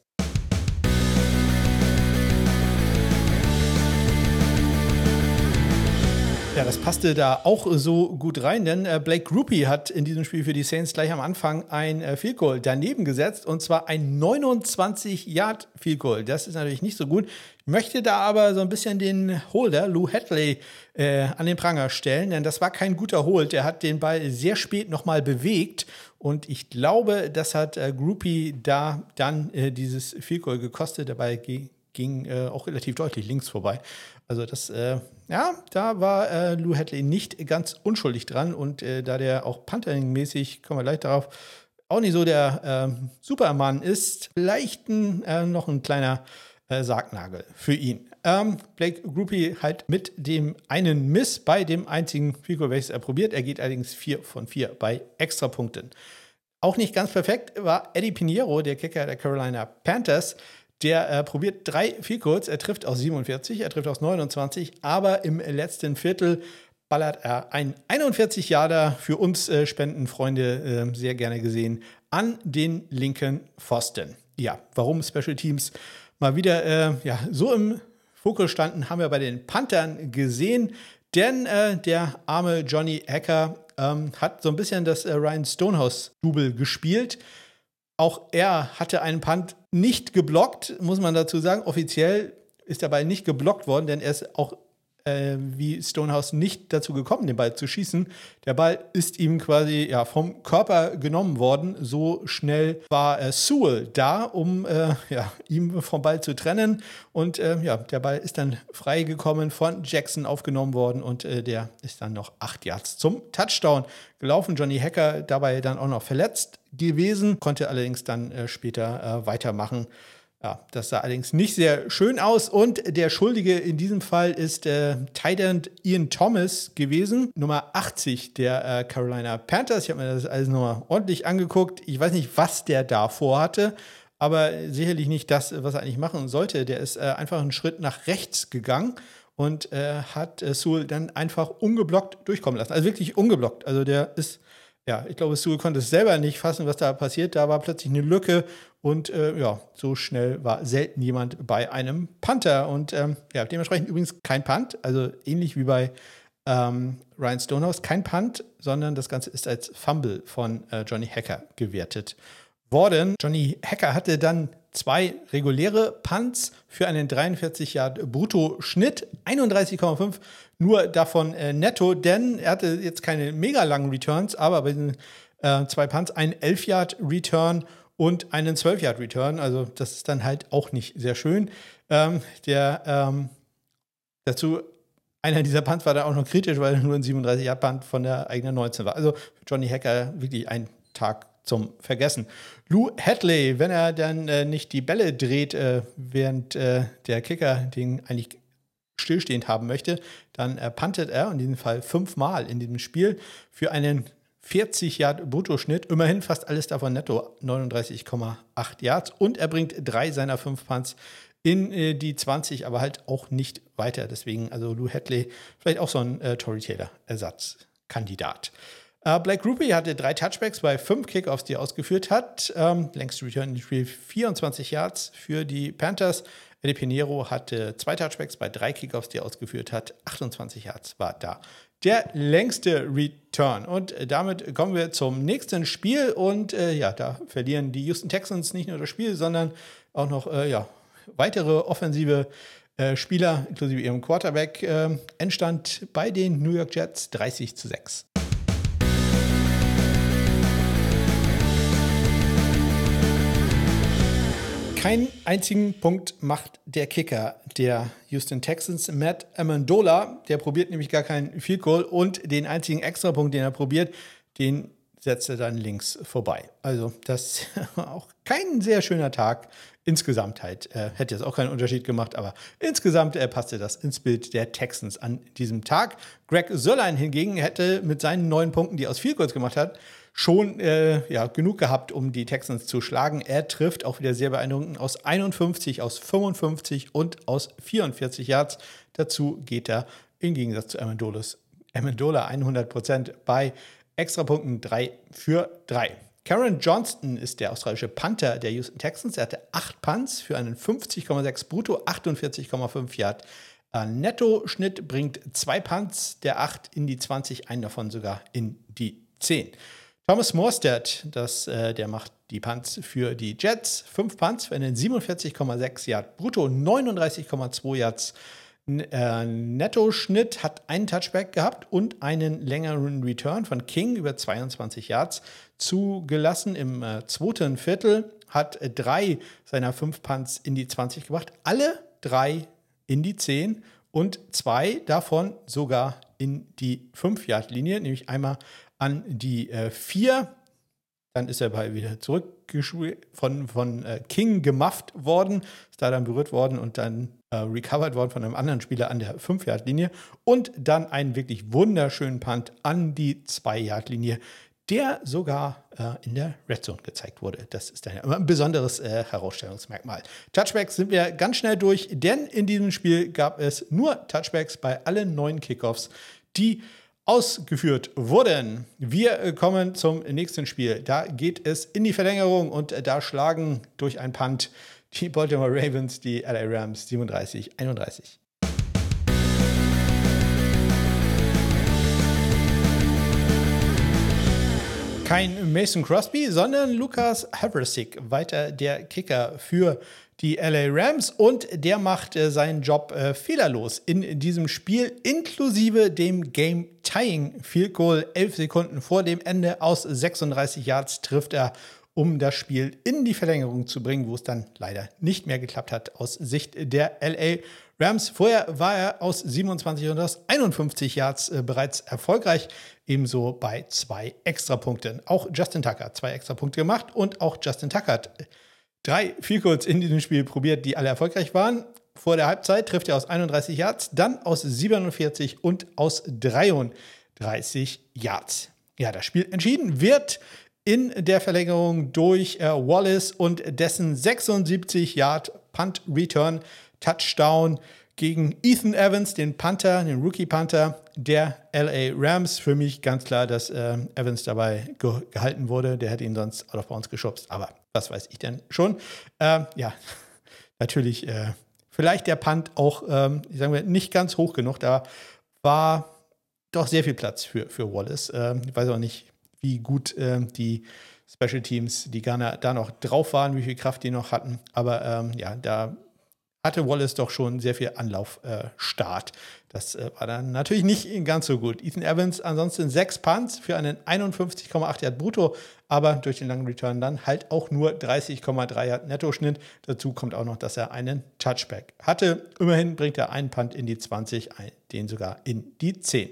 Ja, das passte da auch so gut rein, denn äh, Blake Groupie hat in diesem Spiel für die Saints gleich am Anfang ein äh, Field Goal daneben gesetzt und zwar ein 29 Yard Field Goal. Das ist natürlich nicht so gut. Ich möchte da aber so ein bisschen den Holder Lou Hadley äh, an den Pranger stellen, denn das war kein guter Hold. Der hat den Ball sehr spät nochmal bewegt und ich glaube, das hat äh, Groupie da dann äh, dieses Field Goal gekostet. Dabei ging äh, auch relativ deutlich links vorbei. Also das, äh, ja, da war äh, Lou Hadley nicht ganz unschuldig dran und äh, da der auch Panthering-mäßig, kommen wir gleich darauf, auch nicht so der ähm, Superman ist, vielleicht ein, äh, noch ein kleiner äh, Sargnagel für ihn. Ähm, Blake Groupie halt mit dem einen Miss bei dem einzigen Fico, welches er probiert. Er geht allerdings 4 von 4 bei Extrapunkten. Auch nicht ganz perfekt war Eddie Pinheiro, der Kicker der Carolina Panthers. Der äh, probiert drei viel kurz. Er trifft aus 47, er trifft aus 29, aber im letzten Viertel ballert er ein 41 Jahre für uns äh, Spendenfreunde äh, sehr gerne gesehen an den linken Pfosten. Ja, warum Special Teams mal wieder äh, ja, so im Fokus standen, haben wir bei den Panthern gesehen, denn äh, der arme Johnny Hacker ähm, hat so ein bisschen das äh, Ryan Stonehouse-Double gespielt. Auch er hatte einen Punt nicht geblockt, muss man dazu sagen. Offiziell ist der Ball nicht geblockt worden, denn er ist auch äh, wie Stonehouse nicht dazu gekommen, den Ball zu schießen. Der Ball ist ihm quasi ja, vom Körper genommen worden. So schnell war äh, Sewell da, um äh, ja, ihm vom Ball zu trennen. Und äh, ja, der Ball ist dann freigekommen, von Jackson aufgenommen worden und äh, der ist dann noch acht Yards zum Touchdown gelaufen. Johnny Hacker dabei dann auch noch verletzt gewesen, konnte allerdings dann äh, später weitermachen. Ja, das sah allerdings nicht sehr schön aus und der Schuldige in diesem Fall ist äh, Tight Ian Thomas gewesen, Nummer 80 der äh, Carolina Panthers. Ich habe mir das alles nochmal ordentlich angeguckt. Ich weiß nicht, was der da vorhatte, aber sicherlich nicht das, was er eigentlich machen sollte. Der ist äh, einfach einen Schritt nach rechts gegangen und äh, hat äh, Sewell dann einfach ungeblockt durchkommen lassen. Also wirklich ungeblockt. Also der ist ja, ich glaube, Sewell konnte es selber nicht fassen, was da passiert. Da war plötzlich eine Lücke und äh, ja, so schnell war selten jemand bei einem Panther. Und ähm, ja, dementsprechend übrigens kein Punt, also ähnlich wie bei ähm, Ryan Stonehouse, kein Punt, sondern das Ganze ist als Fumble von äh, Johnny Hacker gewertet worden. Johnny Hacker hatte dann zwei reguläre Punts für einen 43 Yard Brutto-Schnitt, 31,5 nur davon äh, netto, denn er hatte jetzt keine mega langen Returns, aber bei den äh, zwei Punts einen 11 Yard Return und einen 12 Yard Return. Also das ist dann halt auch nicht sehr schön. Ähm, der ähm, dazu einer dieser Punts war da auch noch kritisch, weil er nur ein 37 Yard Punt von der eigenen 19 war. Also Johnny Hacker wirklich ein Tag zum Vergessen. Lou Hadley, wenn er dann äh, nicht die Bälle dreht, äh, während äh, der Kicker den eigentlich stillstehend haben möchte, dann äh, puntet er in diesem Fall fünfmal in diesem Spiel für einen 40 Yard Bruttoschnitt, immerhin fast alles davon netto, 39,8 Yards und er bringt drei seiner fünf Punts in äh, die 20, aber halt auch nicht weiter. Deswegen, also Lou Hadley, vielleicht auch so ein äh, Tory Taylor Ersatzkandidat. Uh, Blake Ruby hatte drei Touchbacks bei fünf Kickoffs, die er ausgeführt hat. Ähm, längste Return im Spiel 24 Yards für die Panthers. Eddie Pinheiro hatte zwei Touchbacks bei drei Kickoffs, die er ausgeführt hat. 28 Yards war da. Der längste Return. Und damit kommen wir zum nächsten Spiel. Und äh, ja, da verlieren die Houston Texans nicht nur das Spiel, sondern auch noch äh, ja, weitere offensive äh, Spieler, inklusive ihrem Quarterback. Äh, Endstand bei den New York Jets 30 zu 6. Keinen einzigen Punkt macht der Kicker der Houston Texans, Matt Amendola. Der probiert nämlich gar keinen Field Goal und den einzigen Extrapunkt, den er probiert, den setzt er dann links vorbei. Also das war auch kein sehr schöner Tag insgesamt halt. Äh, hätte jetzt auch keinen Unterschied gemacht, aber insgesamt äh, passte das ins Bild der Texans an diesem Tag. Greg Sörlein hingegen hätte mit seinen neun Punkten, die er aus Field Goals gemacht hat, schon äh, ja, genug gehabt, um die Texans zu schlagen. Er trifft auch wieder sehr beeindruckend aus 51, aus 55 und aus 44 Yards. Dazu geht er im Gegensatz zu Amendolas, Amendola 100% bei Extrapunkten 3 für 3. Karen Johnston ist der australische Panther der Houston Texans. Er hatte 8 Punts für einen 50,6 brutto, 48,5 Yard. Netto-Schnitt bringt zwei Punts der 8 in die 20, einen davon sogar in die 10. Thomas Morstead, das, äh, der macht die Punts für die Jets. Fünf Punts für einen 47,6 Yard brutto, 39,2 Yards äh, Netto-Schnitt, hat einen Touchback gehabt und einen längeren Return von King über 22 Yards zugelassen im äh, zweiten Viertel. Hat äh, drei seiner fünf Punts in die 20 gebracht, alle drei in die 10 und zwei davon sogar in die 5-Yard-Linie, nämlich einmal an die äh, 4. Dann ist er bei wieder zurückgeschult, von, von äh, King gemufft worden, ist da dann berührt worden und dann äh, recovered worden von einem anderen Spieler an der 5-Yard-Linie. Und dann einen wirklich wunderschönen Punt an die 2-Yard-Linie. der sogar äh, in der Red Zone gezeigt wurde. Das ist ein, ein besonderes äh, Herausstellungsmerkmal. Touchbacks sind wir ganz schnell durch, denn in diesem Spiel gab es nur Touchbacks bei allen neun Kickoffs, die ausgeführt wurden. Wir kommen zum nächsten Spiel. Da geht es in die Verlängerung und da schlagen durch ein Punt die Baltimore Ravens die LA Rams 37-31. Kein Mason Crosby, sondern Lukas Haversick, weiter der Kicker für die LA Rams und der macht äh, seinen Job äh, fehlerlos in diesem Spiel, inklusive dem Game Tying Field Goal. Elf Sekunden vor dem Ende aus 36 Yards trifft er, um das Spiel in die Verlängerung zu bringen, wo es dann leider nicht mehr geklappt hat aus Sicht der LA Rams. Vorher war er aus 27 und aus 51 Yards äh, bereits erfolgreich. Ebenso bei zwei Extrapunkten. Auch Justin Tucker hat zwei Extrapunkte gemacht und auch Justin Tucker hat drei Vielkurz in diesem Spiel probiert, die alle erfolgreich waren. Vor der Halbzeit trifft er aus 31 Yards, dann aus 47 und aus 33 Yards. Ja, das Spiel entschieden wird in der Verlängerung durch äh, Wallace und dessen 76 Yard Punt Return Touchdown gegen Ethan Evans, den Panther, den Rookie Panther der LA Rams. Für mich ganz klar, dass äh, Evans dabei ge gehalten wurde. Der hätte ihn sonst out of bounds geschubst. Aber was weiß ich denn schon? Äh, ja, natürlich, äh, vielleicht der Punt auch, ähm, sagen wir, nicht ganz hoch genug. Da war doch sehr viel Platz für, für Wallace. Ähm, ich weiß auch nicht, wie gut ähm, die Special Teams, die Ghana da noch drauf waren, wie viel Kraft die noch hatten. Aber ähm, ja, da hatte Wallace doch schon sehr viel Anlaufstart. Äh, das äh, war dann natürlich nicht ganz so gut. Ethan Evans ansonsten sechs Punts für einen 51,8 Yard brutto, aber durch den langen Return dann halt auch nur 30,3 Yard Netto-Schnitt. Dazu kommt auch noch, dass er einen Touchback hatte. Immerhin bringt er einen Punt in die 20, den sogar in die 10.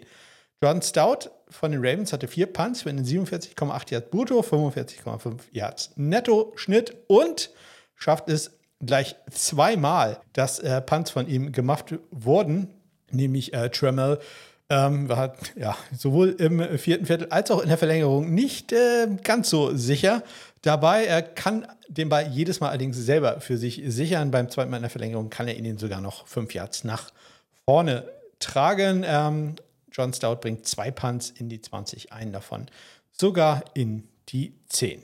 John Stout von den Ravens hatte vier Punts für einen 47,8 Yards brutto, 45,5 Yards Netto-Schnitt und schafft es gleich zweimal, dass äh, Punts von ihm gemacht wurden, nämlich äh, Tremel. Ähm, war ja sowohl im vierten Viertel als auch in der Verlängerung nicht äh, ganz so sicher dabei. Er kann den Ball jedes Mal allerdings selber für sich sichern. Beim zweiten Mal in der Verlängerung kann er ihn sogar noch fünf Yards nach vorne tragen. Ähm, John Stout bringt zwei Punts in die 20, einen davon sogar in die 10.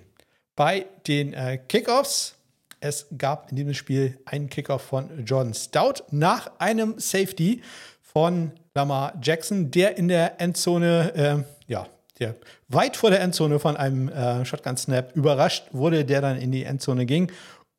Bei den äh, Kickoffs es gab in diesem Spiel einen Kickoff von John Stout nach einem Safety von Lamar Jackson, der in der Endzone, äh, ja, der weit vor der Endzone von einem äh, Shotgun-Snap überrascht wurde, der dann in die Endzone ging.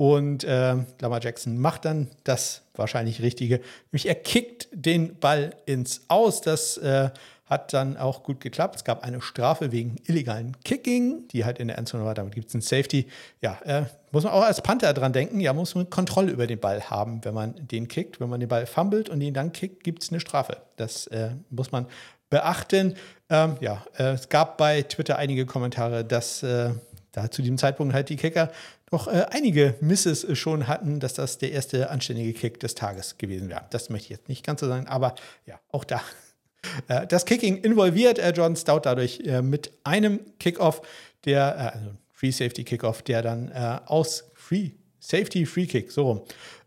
Und äh, Lamar Jackson macht dann das wahrscheinlich Richtige. Nämlich er kickt den Ball ins Aus. Das äh, hat dann auch gut geklappt. Es gab eine Strafe wegen illegalen Kicking, die halt in der Endzone war. Damit gibt es einen Safety. Ja, äh, muss man auch als Panther dran denken. Ja, muss man Kontrolle über den Ball haben, wenn man den kickt. Wenn man den Ball fummelt und ihn dann kickt, gibt es eine Strafe. Das äh, muss man beachten. Ähm, ja, äh, es gab bei Twitter einige Kommentare, dass äh, da zu diesem Zeitpunkt halt die Kicker doch äh, einige Misses schon hatten, dass das der erste anständige Kick des Tages gewesen wäre. Das möchte ich jetzt nicht ganz so sagen, aber ja, auch da äh, das Kicking involviert äh, John Stout dadurch äh, mit einem Kickoff, der, also Free Safety Kickoff, der dann aus Free Safety Free Kick, so rum,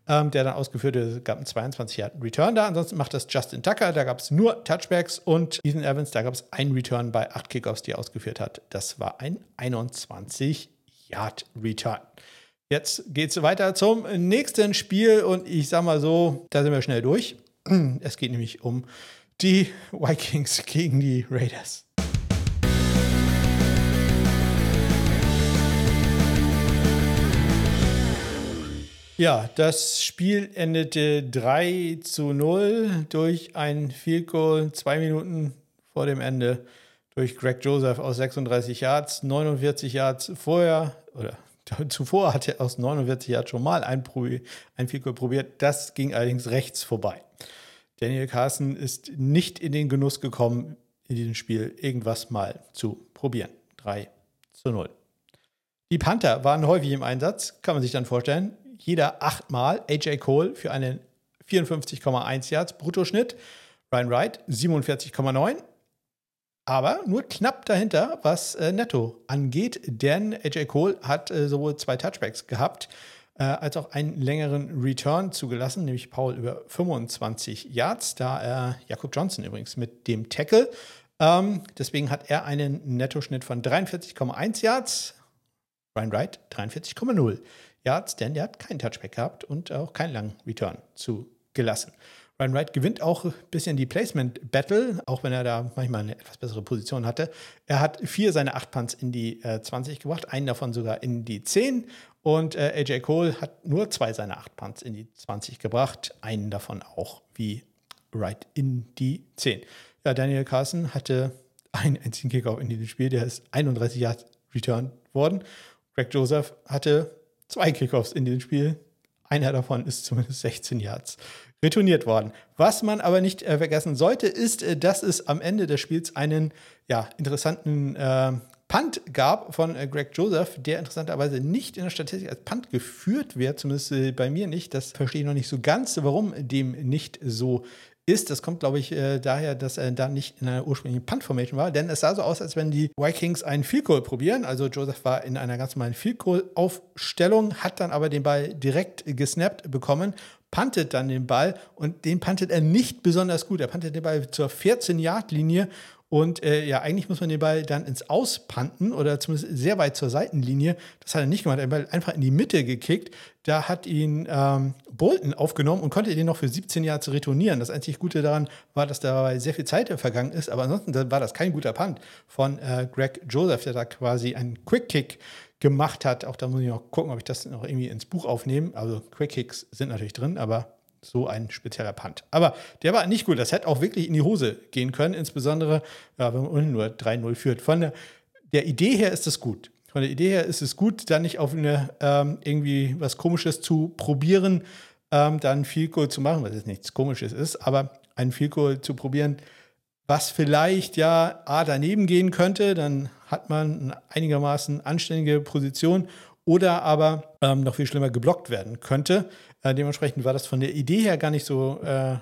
ähm, der dann ausgeführt wurde, gab einen 22 Yard Return da. Ansonsten macht das Justin Tucker, da gab es nur Touchbacks und Ethan Evans, da gab es einen Return bei acht Kickoffs, die er ausgeführt hat. Das war ein 21 Yard Return. Jetzt geht es weiter zum nächsten Spiel und ich sag mal so, da sind wir schnell durch. Es geht nämlich um die Vikings gegen die Raiders. Ja, das Spiel endete 3 zu 0 durch ein Field Goal zwei Minuten vor dem Ende durch Greg Joseph aus 36 Yards, 49 Yards vorher oder zuvor hat er aus 49 Yards schon mal ein, ein Field Goal probiert. Das ging allerdings rechts vorbei. Daniel Carson ist nicht in den Genuss gekommen, in diesem Spiel irgendwas mal zu probieren. 3 zu 0. Die Panther waren häufig im Einsatz, kann man sich dann vorstellen. Jeder achtmal. AJ Cole für einen 54,1 Yards Bruttoschnitt. Ryan Wright 47,9. Aber nur knapp dahinter, was äh, Netto angeht, denn AJ Cole hat äh, sowohl zwei Touchbacks gehabt, äh, als auch einen längeren Return zugelassen, nämlich Paul über 25 Yards, da er Jakob Johnson übrigens mit dem Tackle. Ähm, deswegen hat er einen Nettoschnitt von 43,1 Yards, Ryan Wright 43,0 Yards, denn der hat keinen Touchback gehabt und auch keinen langen Return zugelassen. Ryan Wright gewinnt auch ein bisschen die Placement-Battle, auch wenn er da manchmal eine etwas bessere Position hatte. Er hat vier seiner acht Punts in die äh, 20 gebracht, einen davon sogar in die 10. Und äh, AJ Cole hat nur zwei seiner acht Punts in die 20 gebracht, einen davon auch wie Wright in die 10. Ja, Daniel Carson hatte einen einzigen Kickoff in diesem Spiel, der ist 31 Yards returned worden. Greg Joseph hatte zwei Kickoffs in diesem Spiel. Einer davon ist zumindest 16 Yards retourniert worden. Was man aber nicht äh, vergessen sollte, ist, äh, dass es am Ende des Spiels einen ja, interessanten äh, Punt gab von äh, Greg Joseph, der interessanterweise nicht in der Statistik als Punt geführt wird, zumindest äh, bei mir nicht. Das verstehe ich noch nicht so ganz, warum dem nicht so ist. Das kommt, glaube ich, äh, daher, dass er da nicht in einer ursprünglichen Punt-Formation war, denn es sah so aus, als wenn die Vikings einen Field Goal probieren. Also Joseph war in einer ganz normalen Field Goal-Aufstellung, hat dann aber den Ball direkt gesnappt bekommen puntet dann den Ball und den puntet er nicht besonders gut. Er puntet den Ball zur 14-Yard-Linie und äh, ja, eigentlich muss man den Ball dann ins Auspanten oder zumindest sehr weit zur Seitenlinie. Das hat er nicht gemacht. Er hat den Ball einfach in die Mitte gekickt. Da hat ihn ähm, Bolton aufgenommen und konnte den noch für 17 Jahre retournieren. Das einzig Gute daran war, dass dabei sehr viel Zeit vergangen ist. Aber ansonsten war das kein guter Punt von äh, Greg Joseph, der da quasi einen Quick Kick gemacht hat. Auch da muss ich noch gucken, ob ich das noch irgendwie ins Buch aufnehme. Also Quick Kicks sind natürlich drin, aber so ein spezieller Punt. Aber der war nicht gut. Das hätte auch wirklich in die Hose gehen können, insbesondere ja, wenn man unten nur 3-0 führt. Von der, der, Idee her ist es gut. Von der Idee her ist es gut, da nicht auf eine ähm, irgendwie was Komisches zu probieren, ähm, dann viel Goal zu machen, was jetzt nichts Komisches ist, aber ein viel Goal zu probieren, was vielleicht ja A daneben gehen könnte, dann hat man eine einigermaßen anständige Position oder aber ähm, noch viel schlimmer geblockt werden könnte. Äh, dementsprechend war das von der Idee her gar nicht so äh,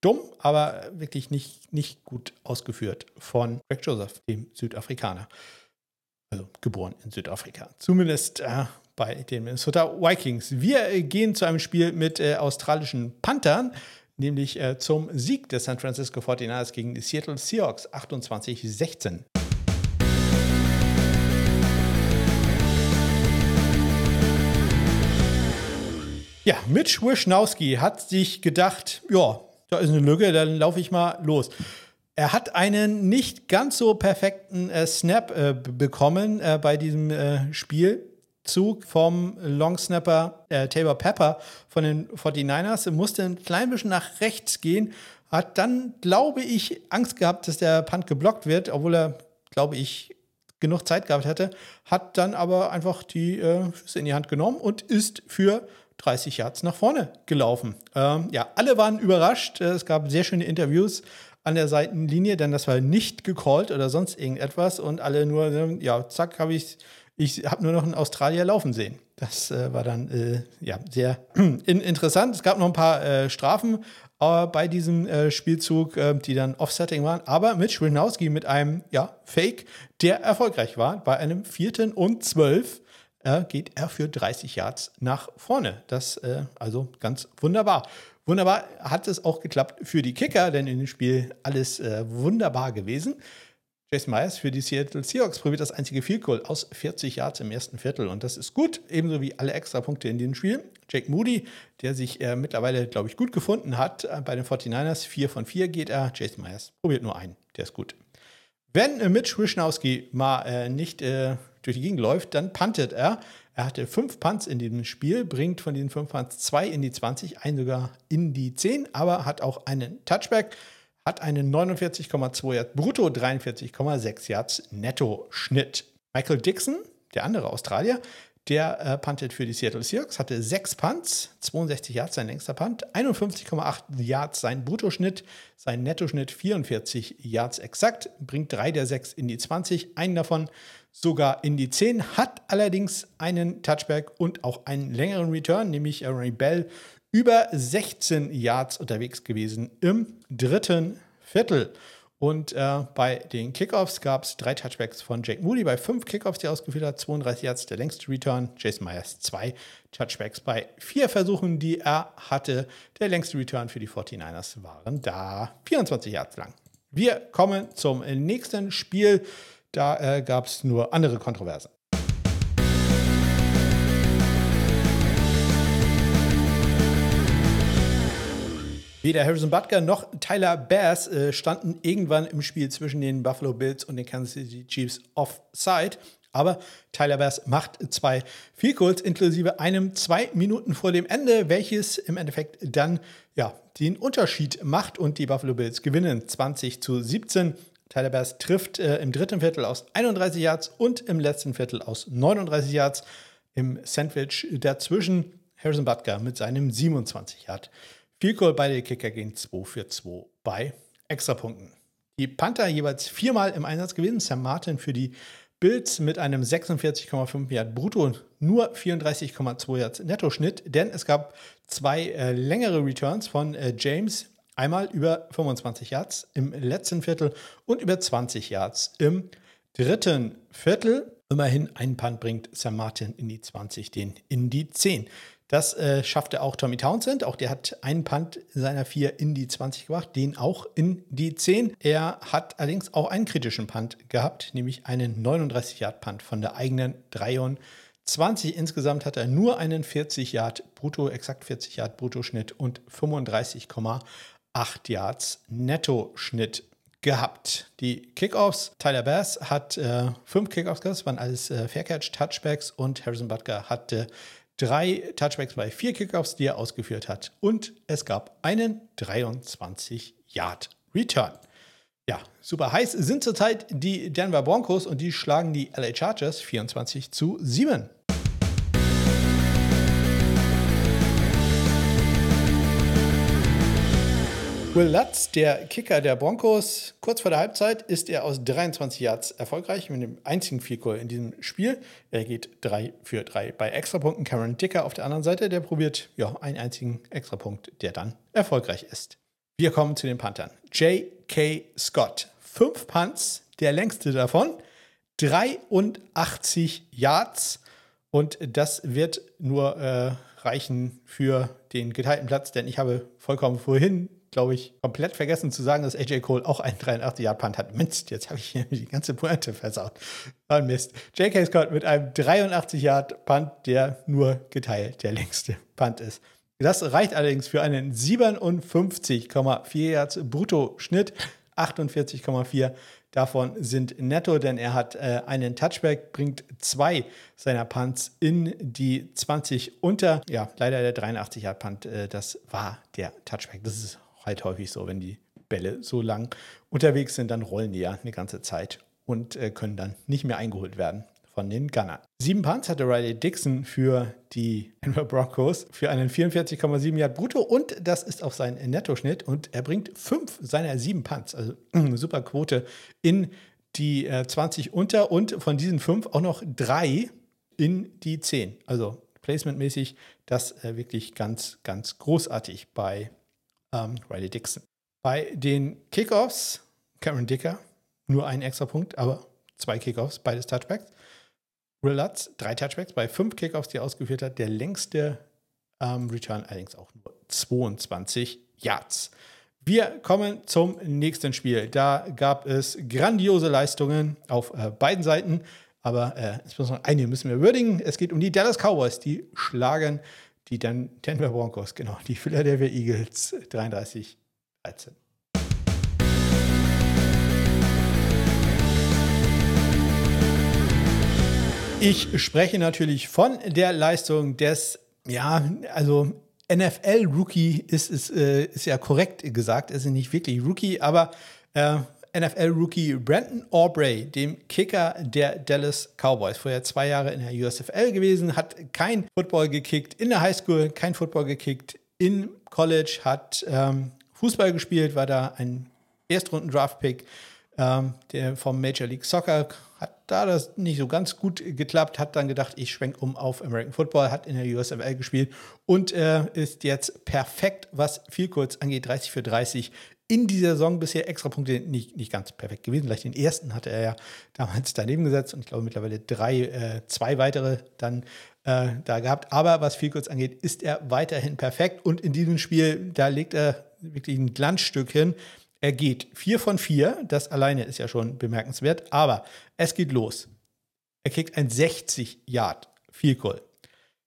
dumm, aber wirklich nicht, nicht gut ausgeführt von Greg Joseph, dem Südafrikaner. Also geboren in Südafrika. Zumindest äh, bei den Minnesota Vikings. Wir gehen zu einem Spiel mit äh, australischen Panthern nämlich äh, zum Sieg des San Francisco 49ers gegen die Seattle Seahawks 28-16. Ja, Mitch Wischnowski hat sich gedacht, ja, da ist eine Lücke, dann laufe ich mal los. Er hat einen nicht ganz so perfekten äh, Snap äh, bekommen äh, bei diesem äh, Spielzug vom Longsnapper äh, Tabor Pepper von den 49ers. Er musste ein klein bisschen nach rechts gehen, hat dann, glaube ich, Angst gehabt, dass der Punt geblockt wird, obwohl er, glaube ich, genug Zeit gehabt hätte, hat dann aber einfach die äh, Füße in die Hand genommen und ist für 30 Yards nach vorne gelaufen. Ähm, ja, alle waren überrascht. Äh, es gab sehr schöne Interviews an der Seitenlinie, denn das war nicht gecallt oder sonst irgendetwas und alle nur, ähm, ja, zack, habe ich, ich habe nur noch einen Australier laufen sehen. Das äh, war dann äh, ja sehr in, interessant. Es gab noch ein paar äh, Strafen äh, bei diesem äh, Spielzug, die dann Offsetting waren, aber Mitch Winowski mit einem ja, Fake, der erfolgreich war, bei einem vierten und zwölf äh, geht er für 30 Yards nach vorne. Das äh, also ganz wunderbar. Wunderbar hat es auch geklappt für die Kicker, denn in dem Spiel alles äh, wunderbar gewesen. Jason Myers für die Seattle Seahawks probiert das einzige Field Goal aus 40 Yards im ersten Viertel und das ist gut, ebenso wie alle Extrapunkte in diesem Spiel. Jake Moody, der sich äh, mittlerweile, glaube ich, gut gefunden hat äh, bei den 49ers, 4 von 4 geht er. Jason Myers probiert nur einen, der ist gut. Wenn äh, Mitch Wischnowski mal äh, nicht äh, durch die Gegend läuft, dann puntet er. Er hatte fünf Punts in diesem Spiel, bringt von diesen fünf Punts zwei in die 20, einen sogar in die 10, aber hat auch einen Touchback, hat einen 49,2 Yards brutto, 43,6 Yards netto Schnitt. Michael Dixon, der andere Australier, der äh, puntet für die Seattle Seahawks, hatte sechs Punts, 62 Yards sein längster Punt, 51,8 Yards sein Bruttoschnitt, sein Nettoschnitt 44 Yards exakt, bringt drei der sechs in die 20, einen davon sogar in die 10, hat allerdings einen Touchback und auch einen längeren Return, nämlich Ray Bell über 16 Yards unterwegs gewesen im dritten Viertel. Und äh, bei den Kickoffs gab es drei Touchbacks von Jake Moody bei fünf Kickoffs, die er ausgeführt hat, 32 Yards der längste Return. Jason Myers zwei Touchbacks bei vier Versuchen, die er hatte. Der längste Return für die 49ers waren da 24 Yards lang. Wir kommen zum nächsten Spiel. Da äh, gab es nur andere Kontroversen. Weder Harrison Butker noch Tyler Bass äh, standen irgendwann im Spiel zwischen den Buffalo Bills und den Kansas City Chiefs offside. Aber Tyler Bass macht zwei Goals inklusive einem zwei Minuten vor dem Ende, welches im Endeffekt dann ja, den Unterschied macht und die Buffalo Bills gewinnen 20 zu 17. Tyler Bass trifft äh, im dritten Viertel aus 31 Yards und im letzten Viertel aus 39 Yards. Im Sandwich dazwischen Harrison Butker mit seinem 27 Yard. Field Goal beide Kicker gehen 2 für 2 bei Extrapunkten. Die Panther jeweils viermal im Einsatz gewesen. Sam Martin für die Bills mit einem 46,5 Yard brutto und nur 34,2 Yards Nettoschnitt, denn es gab zwei äh, längere Returns von äh, James, einmal über 25 Yards im letzten Viertel und über 20 Yards im dritten Viertel. Immerhin ein Punt bringt Sam Martin in die 20, den in die 10. Das äh, schaffte auch Tommy Townsend. Auch der hat einen Punt seiner vier in die 20 gebracht, den auch in die 10. Er hat allerdings auch einen kritischen Punt gehabt, nämlich einen 39-Yard-Punt von der eigenen 23. Insgesamt hat er nur einen 40 Yard Brutto, exakt 40 Yard Bruttoschnitt und 35,8 Yards Nettoschnitt gehabt. Die Kickoffs, Tyler Bass hat äh, fünf Kickoffs gehabt, das waren alles äh, Faircatch, Touchbacks und Harrison Butker hatte drei Touchbacks bei vier Kickoffs, die er ausgeführt hat. Und es gab einen 23-Yard-Return. Ja, super heiß sind zurzeit die Denver Broncos und die schlagen die LA Chargers 24 zu 7. Will Lutz, der Kicker der Broncos, kurz vor der Halbzeit ist er aus 23 Yards erfolgreich mit dem einzigen Field Goal in diesem Spiel. Er geht 3 für 3 bei Extrapunkten. Cameron Dicker auf der anderen Seite, der probiert ja einen einzigen Extrapunkt, der dann erfolgreich ist. Wir kommen zu den Panthern. J.K. Scott. Fünf Punts, der längste davon. 83 Yards. Und das wird nur äh, reichen für den geteilten Platz, denn ich habe vollkommen vorhin glaube ich, komplett vergessen zu sagen, dass AJ Cole auch einen 83-Yard-Punt hat. Mist, jetzt habe ich hier die ganze Pointe versaut. Oh Mist. J.K. Scott mit einem 83-Yard-Punt, der nur geteilt der längste Punt ist. Das reicht allerdings für einen 57,4 Yards Brutto-Schnitt, 48,4 davon sind netto, denn er hat äh, einen Touchback, bringt zwei seiner Punts in die 20 unter. Ja, leider der 83 Yard Punt, äh, das war der Touchback. Das ist halt häufig so, wenn die Bälle so lang unterwegs sind, dann rollen die ja eine ganze Zeit und äh, können dann nicht mehr eingeholt werden von den Gunnern. Sieben Punts hatte Riley Dixon für die Denver Broncos für einen 44,7 Yard brutto und das ist auch sein Nettoschnitt und er bringt fünf seiner sieben Punts, also eine super Quote in die äh, 20 unter und von diesen fünf auch noch drei in die 10. Also placementmäßig das äh, wirklich ganz, ganz großartig bei ähm, Riley Dixon. Bei den Kickoffs, Cameron Dicker, nur ein extra Punkt, aber zwei Kickoffs, beides Touchbacks. Will Lutz, drei Touchbacks bei fünf Kickoffs, die er ausgeführt hat. Der längste ähm, Return allerdings auch nur 22 Yards. Wir kommen zum nächsten Spiel. Da gab es grandiose Leistungen auf äh, beiden Seiten. Aber äh, eine müssen wir würdigen. Es geht um die Dallas Cowboys. Die schlagen die dann Denver Broncos, genau, die Philadelphia Eagles 33 13. Ich spreche natürlich von der Leistung des, ja, also NFL-Rookie ist, ist, äh, ist ja korrekt gesagt, ist nicht wirklich Rookie, aber äh, NFL-Rookie Brandon Aubrey, dem Kicker der Dallas Cowboys. Vorher zwei Jahre in der USFL gewesen, hat kein Football gekickt in der Highschool, kein Football gekickt in College, hat ähm, Fußball gespielt, war da ein Erstrunden-Draft-Pick ähm, der vom Major League Soccer. Hat da das nicht so ganz gut geklappt, hat dann gedacht, ich schwenke um auf American Football, hat in der USFL gespielt und äh, ist jetzt perfekt, was viel kurz angeht, 30 für 30 in dieser Saison bisher extra Punkte nicht, nicht ganz perfekt gewesen. Vielleicht den ersten hatte er ja damals daneben gesetzt und ich glaube mittlerweile drei, äh, zwei weitere dann äh, da gehabt. Aber was viel kurz angeht, ist er weiterhin perfekt und in diesem Spiel, da legt er wirklich ein Glanzstück hin. Er geht 4 von 4, das alleine ist ja schon bemerkenswert, aber es geht los. Er kriegt ein 60 Yard Field.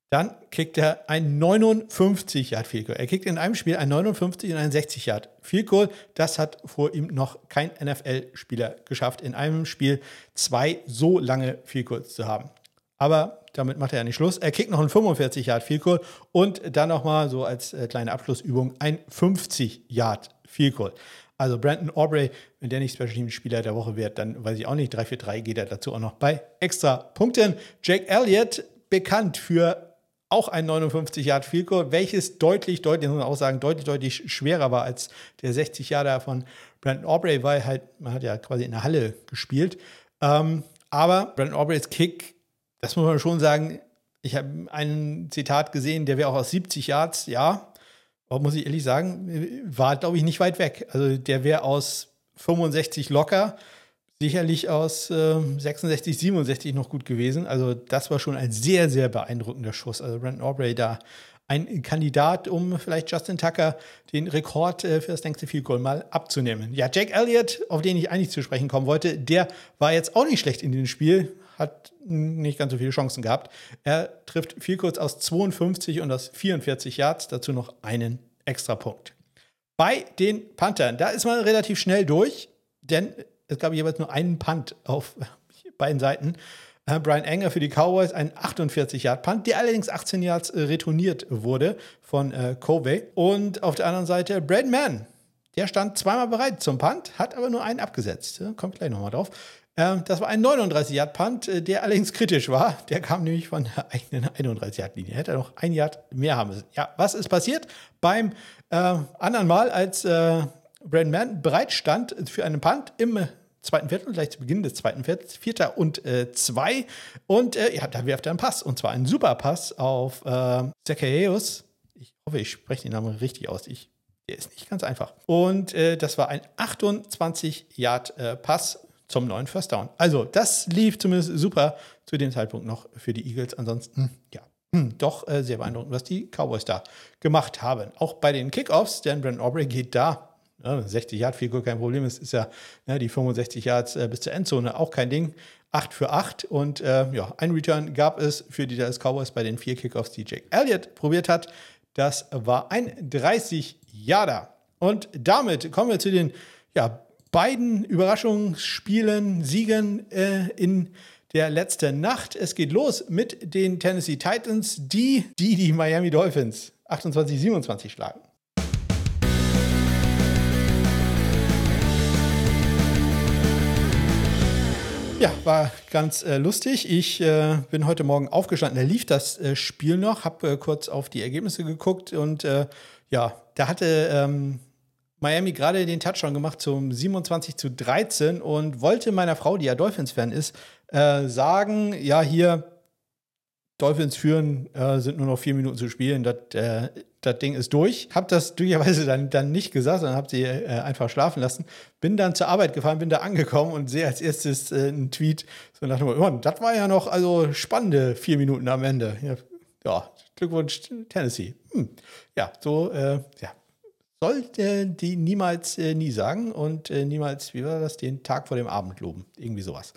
Dann kickt er ein 59 Yard Field Goal. Er kickt in einem Spiel ein 59 und ein 60 Yard Field Goal. Das hat vor ihm noch kein NFL-Spieler geschafft, in einem Spiel zwei so lange Field Goals zu haben. Aber damit macht er ja nicht Schluss. Er kickt noch ein 45 Yard Field Goal und dann nochmal so als äh, kleine Abschlussübung ein 50 Yard Field Goal. Also Brandon Aubrey, wenn der nicht Special Team Spieler der Woche wird, dann weiß ich auch nicht. 3 für 3 geht er dazu auch noch bei extra Punkten. Jake Elliott, bekannt für auch ein 59 Yard Field welches deutlich, deutlich, muss man auch sagen, deutlich, deutlich schwerer war als der 60 Yarder von Brandon Aubrey, weil halt, man hat ja quasi in der Halle gespielt. Ähm, aber Brandon Aubreys Kick, das muss man schon sagen, ich habe ein Zitat gesehen, der wäre auch aus 70 Yards, ja, muss ich ehrlich sagen, war, glaube ich, nicht weit weg. Also der wäre aus 65 locker sicherlich aus äh, 66, 67 noch gut gewesen. Also das war schon ein sehr, sehr beeindruckender Schuss. Also Brandon Aubrey da ein Kandidat, um vielleicht Justin Tucker den Rekord äh, für das längste Field Goal mal abzunehmen. Ja, Jake Elliott, auf den ich eigentlich zu sprechen kommen wollte, der war jetzt auch nicht schlecht in dem Spiel, hat nicht ganz so viele Chancen gehabt. Er trifft viel kurz aus 52 und aus 44 Yards, dazu noch einen extra Punkt. Bei den Panthern, da ist man relativ schnell durch, denn es gab jeweils nur einen Punt auf beiden Seiten. Äh, Brian Enger für die Cowboys, ein 48-Yard-Punt, der allerdings 18 Yards äh, retourniert wurde von äh, Covey. Und auf der anderen Seite Brad Mann, der stand zweimal bereit zum Punt, hat aber nur einen abgesetzt. Kommt gleich nochmal drauf. Ähm, das war ein 39-Yard-Punt, äh, der allerdings kritisch war. Der kam nämlich von der eigenen 31-Yard-Linie. Hätte noch ein Yard mehr haben müssen. Ja, was ist passiert? Beim äh, anderen Mal, als äh, Brandon Mann bereit stand für einen Punt im zweiten Viertel, gleich zu Beginn des zweiten Viertels, Vierter und äh, zwei. Und äh, ja, da wirft einen Pass. Und zwar einen super Pass auf äh, Zacchaeus. Ich hoffe, ich spreche den Namen richtig aus. Ich, der ist nicht ganz einfach. Und äh, das war ein 28-Yard-Pass äh, zum neuen First Down. Also, das lief zumindest super zu dem Zeitpunkt noch für die Eagles. Ansonsten, ja, hm, doch äh, sehr beeindruckend, was die Cowboys da gemacht haben. Auch bei den Kickoffs, denn Brandon Aubrey geht da ja, 60 Yard viel kein Problem ist, ist ja, ja die 65 Yards äh, bis zur Endzone auch kein Ding. 8 für 8 und äh, ja, ein Return gab es für die Dallas Cowboys bei den vier Kickoffs, die Jake Elliott probiert hat. Das war ein 30 Yarder. Und damit kommen wir zu den ja, beiden Überraschungsspielen, Siegen äh, in der letzten Nacht. Es geht los mit den Tennessee Titans, die die, die Miami Dolphins 28-27 schlagen. Ja, war ganz äh, lustig. Ich äh, bin heute Morgen aufgestanden. Da lief das äh, Spiel noch, habe äh, kurz auf die Ergebnisse geguckt und äh, ja, da hatte ähm, Miami gerade den Touchdown gemacht zum 27 zu 13 und wollte meiner Frau, die ja Dolphins-Fan ist, äh, sagen: Ja, hier, Dolphins führen, sind nur noch vier Minuten zu spielen. Das das Ding ist durch. Hab das glücklicherweise dann, dann nicht gesagt, sondern habe sie äh, einfach schlafen lassen. Bin dann zur Arbeit gefahren, bin da angekommen und sehe als erstes äh, einen Tweet so nach dem Motto, das war ja noch also spannende vier Minuten am Ende. Ja, ja Glückwunsch Tennessee. Hm. Ja, so, äh, ja. Sollte die niemals äh, nie sagen und äh, niemals, wie war das, den Tag vor dem Abend loben. Irgendwie sowas.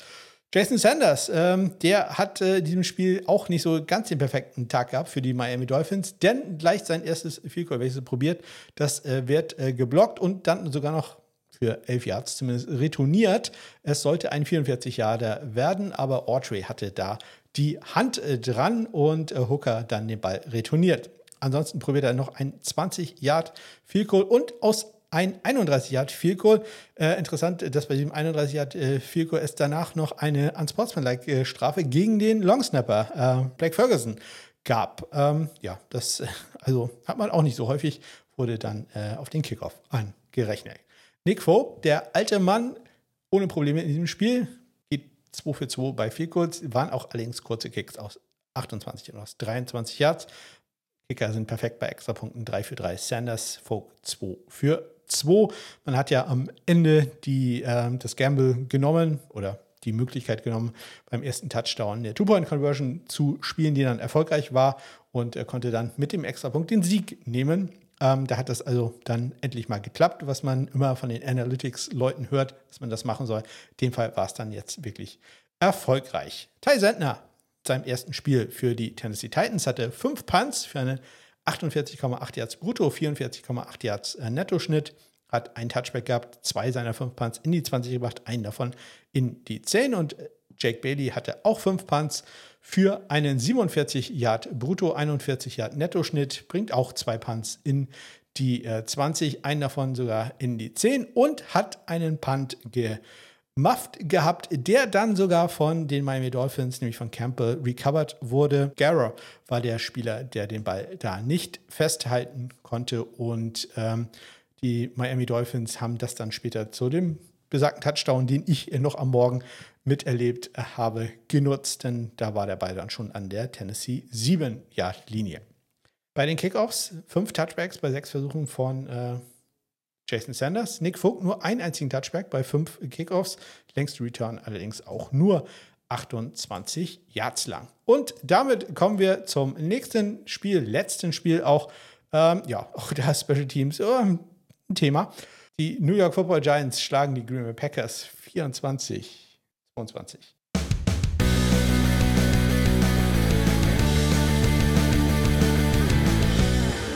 Jason Sanders, ähm, der hat äh, in diesem Spiel auch nicht so ganz den perfekten Tag gehabt für die Miami Dolphins, denn gleich sein erstes Field Goal, welches er probiert, das äh, wird äh, geblockt und dann sogar noch für elf Yards zumindest retourniert. Es sollte ein 44 Yarder werden, aber Autry hatte da die Hand äh, dran und äh, Hooker dann den Ball retourniert. Ansonsten probiert er noch ein 20 Yard Field Goal und aus ein 31 Yard Field Goal. Äh, interessant, dass bei diesem 31 Yard äh, Field Goal es danach noch eine unsportsmanlike äh, Strafe gegen den Longsnapper äh, Blake Ferguson gab. Ähm, ja, das also hat man auch nicht so häufig, wurde dann äh, auf den Kickoff angerechnet. Nick Vogt, der alte Mann ohne Probleme in diesem Spiel, geht 2 für 2 bei Field Goals, waren auch allerdings kurze Kicks aus 28 und aus 23 Yards. Kicker sind perfekt bei Extrapunkten 3 für 3. Sanders, Vogt 2 für 2. Man hat ja am Ende die, äh, das Gamble genommen oder die Möglichkeit genommen, beim ersten Touchdown eine Two-Point-Conversion zu spielen, die dann erfolgreich war und er konnte dann mit dem Extrapunkt den Sieg nehmen. Ähm, da hat das also dann endlich mal geklappt, was man immer von den Analytics-Leuten hört, dass man das machen soll. In dem Fall war es dann jetzt wirklich erfolgreich. Ty Sentner, seinem ersten Spiel für die Tennessee Titans, hatte fünf Punts für einen 48,8 Yards brutto, 44,8 Yards äh, Nettoschnitt, hat einen Touchback gehabt, zwei seiner fünf Punts in die 20 gebracht, einen davon in die 10 und äh, Jake Bailey hatte auch fünf Punts für einen 47 Yard brutto, 41 Yard Nettoschnitt, bringt auch zwei Punts in die äh, 20, einen davon sogar in die 10 und hat einen Punt gemufft gehabt, der dann sogar von den Miami Dolphins, nämlich von Campbell, recovered wurde. Garrow war der Spieler, der den Ball da nicht festhalten konnte und ähm, die Miami Dolphins haben das dann später zu dem besagten Touchdown, den ich noch am Morgen miterlebt habe, genutzt, denn da war der Ball dann schon an der Tennessee 7-Yard-Linie. Bei den Kickoffs fünf Touchbacks bei sechs Versuchen von äh, Jason Sanders. Nick Vogt nur einen einzigen Touchback bei fünf Kickoffs. Längste Return allerdings auch nur 28 Yards lang. Und damit kommen wir zum nächsten Spiel, letzten Spiel auch. Ähm, ja, auch da Special Teams äh, ein Thema. Die New York Football Giants schlagen die Green Bay Packers 24 22.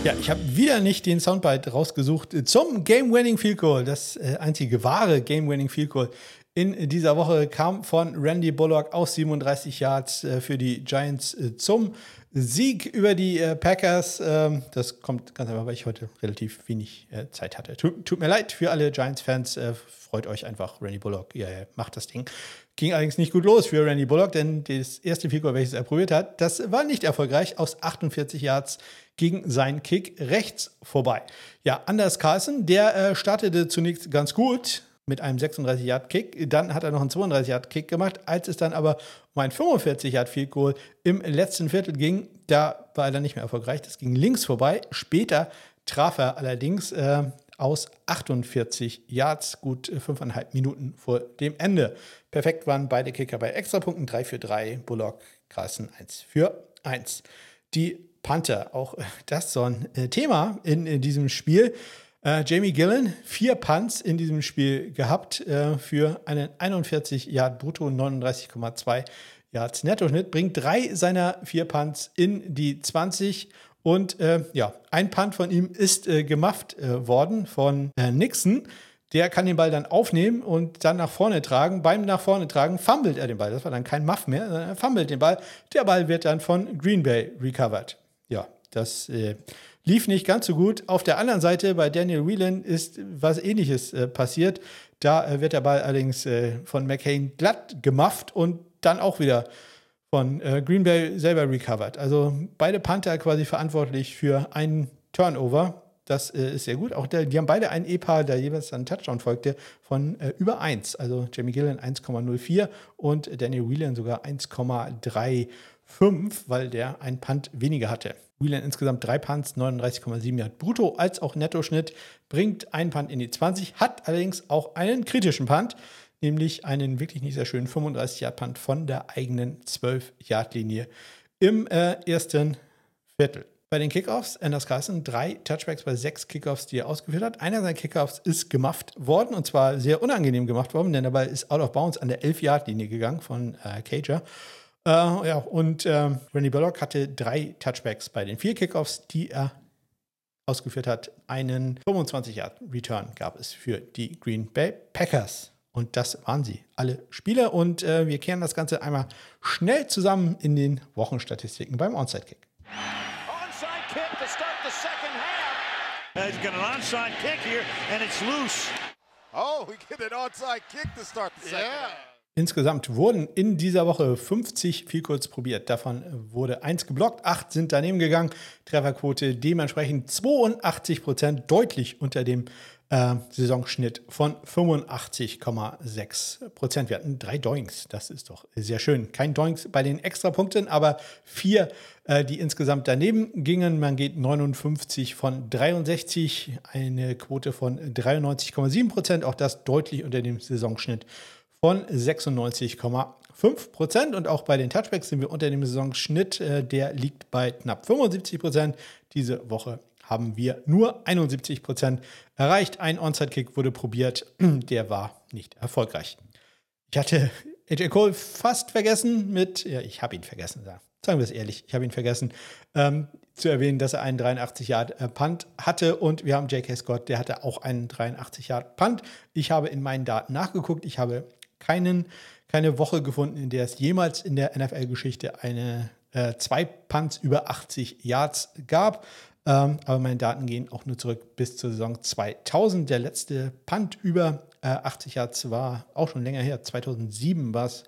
Ja, ich habe wieder nicht den Soundbite rausgesucht zum Game-Winning Field Goal. Das äh, einzige wahre Game-Winning Field Goal in dieser Woche kam von Randy Bullock aus 37 Yards äh, für die Giants äh, zum Sieg über die äh, Packers. Ähm, das kommt ganz einfach, weil ich heute relativ wenig äh, Zeit hatte. Tut, tut, mir leid für alle Giants-Fans. Äh, freut euch einfach, Randy Bullock. Ja, ja, macht das Ding. Ging allerdings nicht gut los für Randy Bullock, denn das erste Figur, welches er probiert hat, das war nicht erfolgreich. Aus 48 Yards gegen seinen Kick rechts vorbei. Ja, Anders Carlson, der äh, startete zunächst ganz gut mit einem 36-Yard-Kick. Dann hat er noch einen 32-Yard-Kick gemacht. Als es dann aber um ein 45-Yard-Field Goal im letzten Viertel ging, da war er dann nicht mehr erfolgreich. Das ging links vorbei. Später traf er allerdings äh, aus 48 Yards, gut fünfeinhalb Minuten vor dem Ende. Perfekt waren beide Kicker bei Extrapunkten, 3 für 3, Bullock, Carlson 1 für 1. Die Panther, auch das so ein äh, Thema in, in diesem Spiel. Äh, Jamie Gillen, vier Punts in diesem Spiel gehabt äh, für einen 41 Yard brutto, 39,2 Yards Netto-Schnitt, bringt drei seiner vier Punts in die 20 und äh, ja, ein Punt von ihm ist äh, gemufft äh, worden von äh, Nixon. Der kann den Ball dann aufnehmen und dann nach vorne tragen. Beim nach vorne tragen fummelt er den Ball. Das war dann kein Muff mehr, sondern er fummelt den Ball. Der Ball wird dann von Green Bay recovered. Ja, das äh, lief nicht ganz so gut. Auf der anderen Seite bei Daniel Whelan ist was ähnliches äh, passiert. Da äh, wird der Ball allerdings von McCain glatt gemufft und dann auch wieder von äh, Green Bay selber recovered. Also beide Panther quasi verantwortlich für einen Turnover. Das äh, ist sehr gut. Auch der, die haben beide ein E-Paar, der jeweils dann Touchdown folgte, von äh, über 1. Also Jamie Gillen 1,04 und Daniel Whelan sogar 1,35, weil der ein Punt weniger hatte. Whelan insgesamt drei Punts, 39,7 Yard brutto als auch Nettoschnitt, bringt einen Punt in die 20, hat allerdings auch einen kritischen Punt nämlich einen wirklich nicht sehr schönen 35-Yard-Punt von der eigenen 12-Yard-Linie im äh, ersten Viertel. Bei den Kickoffs, Anders Carlson, drei Touchbacks bei sechs Kickoffs, die er ausgeführt hat. Einer seiner Kickoffs ist gemacht worden und zwar sehr unangenehm gemacht worden, denn Ball ist out of bounds an der 11-Yard-Linie gegangen von äh, Cager. Äh, ja, und äh, Randy Bullock hatte drei Touchbacks bei den vier Kickoffs, die er ausgeführt hat. Einen 25-Yard-Return gab es für die Green Bay Packers. Und das waren sie, alle Spieler. Und äh, wir kehren das Ganze einmal schnell zusammen in den Wochenstatistiken beim Onside-Kick. Onside kick to start the second half. Uh, he's got an onside kick here and it's loose. Oh, we get an onside kick to start the second yeah. half. Insgesamt wurden in dieser Woche 50 viel kurz probiert. Davon wurde eins geblockt, acht sind daneben gegangen. Trefferquote dementsprechend 82 Prozent, deutlich unter dem äh, Saisonschnitt von 85,6 Prozent. Wir hatten drei Doinks, das ist doch sehr schön. Kein Doinks bei den Extrapunkten, aber vier, äh, die insgesamt daneben gingen. Man geht 59 von 63, eine Quote von 93,7 Prozent, auch das deutlich unter dem Saisonschnitt von 96,5 Prozent. Und auch bei den Touchbacks sind wir unter dem Saisonschnitt, äh, der liegt bei knapp 75 Prozent. Diese Woche haben wir nur 71 Prozent erreicht. Ein Onside-Kick wurde probiert, der war nicht erfolgreich. Ich hatte AJ Cole fast vergessen mit, ja, ich habe ihn vergessen, sagen wir es ehrlich, ich habe ihn vergessen, ähm, zu erwähnen, dass er einen 83 Yard äh, Punt hatte und wir haben J.K. Scott, der hatte auch einen 83 Yard Punt. Ich habe in meinen Daten nachgeguckt, ich habe keinen, keine Woche gefunden, in der es jemals in der NFL-Geschichte eine äh, zwei Punts über 80 Yards gab. Ähm, aber meine Daten gehen auch nur zurück bis zur Saison 2000. Der letzte Punt über äh, 80 Yards war auch schon länger her. 2007 war es,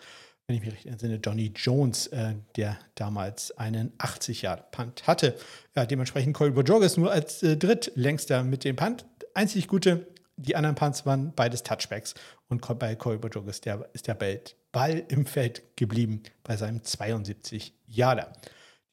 wenn ich mich richtig entsinne, Johnny Jones, äh, der damals einen 80 Yard Punt hatte. Ja, dementsprechend Corey Bojorges nur als äh, drittlängster mit dem Punt. Einzig gute, die anderen Punts waren beides Touchbacks. Und bei Corey Bojorges der, ist der Ball im Feld geblieben bei seinem 72 Yarder.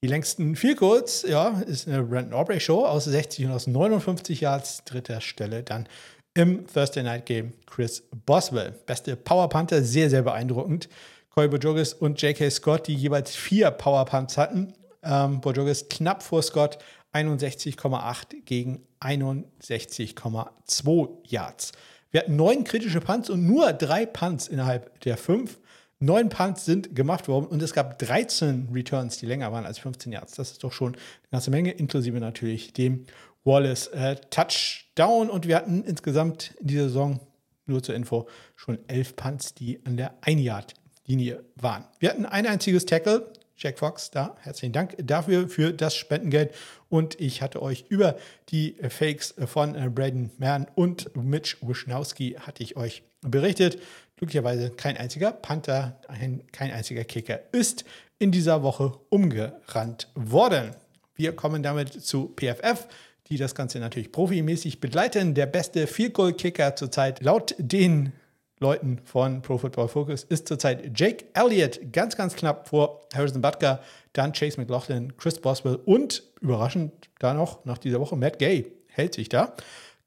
Die längsten Field Goals, ja, ist eine Brandon Aubrey Show aus 60 und aus 59 Yards, dritter Stelle. Dann im Thursday Night Game Chris Boswell. Beste Power Panther, sehr, sehr beeindruckend. Corey Bojogis und J.K. Scott, die jeweils vier Power Punts hatten. Ähm, Bojogis knapp vor Scott, 61,8 gegen 61,2 Yards. Wir hatten neun kritische Punts und nur drei Punts innerhalb der fünf. Neun Punts sind gemacht worden und es gab 13 Returns, die länger waren als 15 Yards. Das ist doch schon eine ganze Menge, inklusive natürlich dem Wallace äh, Touchdown. Und wir hatten insgesamt in dieser Saison, nur zur Info, schon elf Punts, die an der 1-Yard-Linie waren. Wir hatten ein einziges Tackle. Jack Fox, da herzlichen Dank dafür für das Spendengeld. Und ich hatte euch über die Fakes von äh, Braden Mann und Mitch Wischnowski hatte ich euch berichtet. Glücklicherweise kein einziger Panther, ein, kein einziger Kicker ist in dieser Woche umgerannt worden. Wir kommen damit zu PFF, die das Ganze natürlich profimäßig begleiten. Der beste Field Goal Kicker zurzeit laut den Leuten von Pro Football Focus ist zurzeit Jake Elliott ganz, ganz knapp vor Harrison Butker, dann Chase McLaughlin, Chris Boswell und überraschend da noch nach dieser Woche Matt Gay hält sich da.